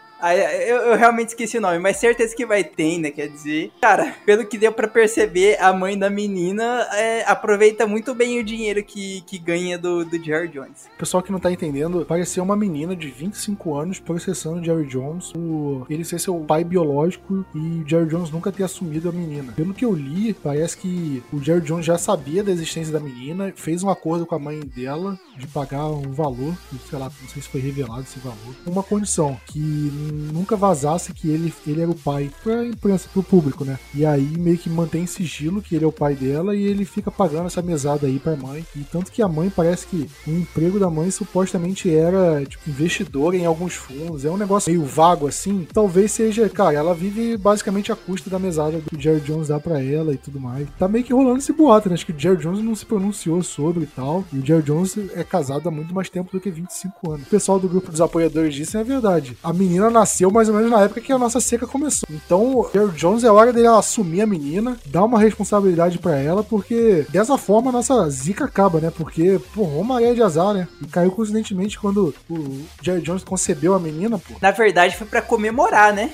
Speaker 2: Eu, eu, realmente esqueci o nome, mas certeza que vai ter, né? Quer dizer, cara, pelo que deu para perceber, a mãe da menina é, aproveita muito bem o dinheiro que, que ganha do, do Jerry Jones.
Speaker 1: Pessoal que não tá entendendo, parecia uma menina de 25 anos processando o Jerry Jones, o, ele ser seu pai biológico e o Jerry Jones nunca ter assumido a menina. Pelo que eu li, parece que o Jerry Jones já sabia da existência da menina, fez um acordo com a mãe dela de pagar um valor, sei lá, não sei se foi revelado esse valor, uma condição que nunca vazasse que ele, ele era o pai pra imprensa, pro público, né? E aí meio que mantém sigilo que ele é o pai dela e ele fica pagando essa mesada aí pra mãe. E tanto que a mãe parece que o emprego da mãe supostamente era, tipo, investidora em alguns fundos. É um negócio meio vago assim. Talvez seja, cara, ela vive basicamente a custa da mesada que o Jerry Jones dá pra ela e tudo mais. Tá meio que rolando esse boato, né? Acho que o Jerry Jones não se pronunciou sobre e tal. E o Jerry Jones é casado há muito mais tempo do que 25 anos. O pessoal do grupo dos apoiadores disse é verdade. A menina nasceu mais ou menos na época que a nossa seca começou. Então, o Jerry Jones é hora dele assumir a menina, dar uma responsabilidade para ela, porque dessa forma a nossa zica acaba, né? Porque, pô, uma maré de azar, né? E caiu coincidentemente quando o Jerry Jones concebeu a menina, pô.
Speaker 2: Na verdade, foi para comemorar, né?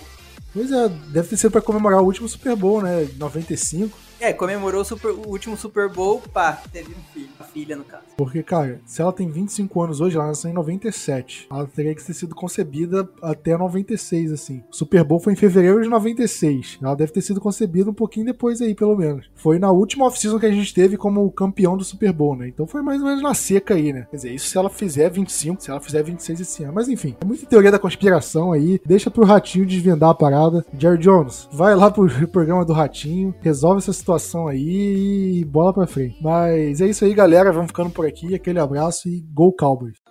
Speaker 1: Pois é, deve ter sido pra comemorar o último Super Bowl, né? 95.
Speaker 2: É, comemorou o, super, o, último Super Bowl, pá, teve um filho, uma filha no caso.
Speaker 1: Porque, cara, se ela tem 25 anos hoje, ela nasceu em 97. Ela teria que ter sido concebida até 96, assim. O Super Bowl foi em fevereiro de 96. Ela deve ter sido concebida um pouquinho depois aí, pelo menos. Foi na última off-season que a gente teve como campeão do Super Bowl, né? Então foi mais ou menos na seca aí, né? Quer dizer, isso se ela fizer 25, se ela fizer 26 esse ano. Mas enfim, é muita teoria da conspiração aí. Deixa pro Ratinho desvendar a parada. Jerry Jones, vai lá pro [laughs] programa do Ratinho, resolve essa situação situação aí e bola pra frente. Mas é isso aí, galera. Vamos ficando por aqui. Aquele abraço e Go Cowboys!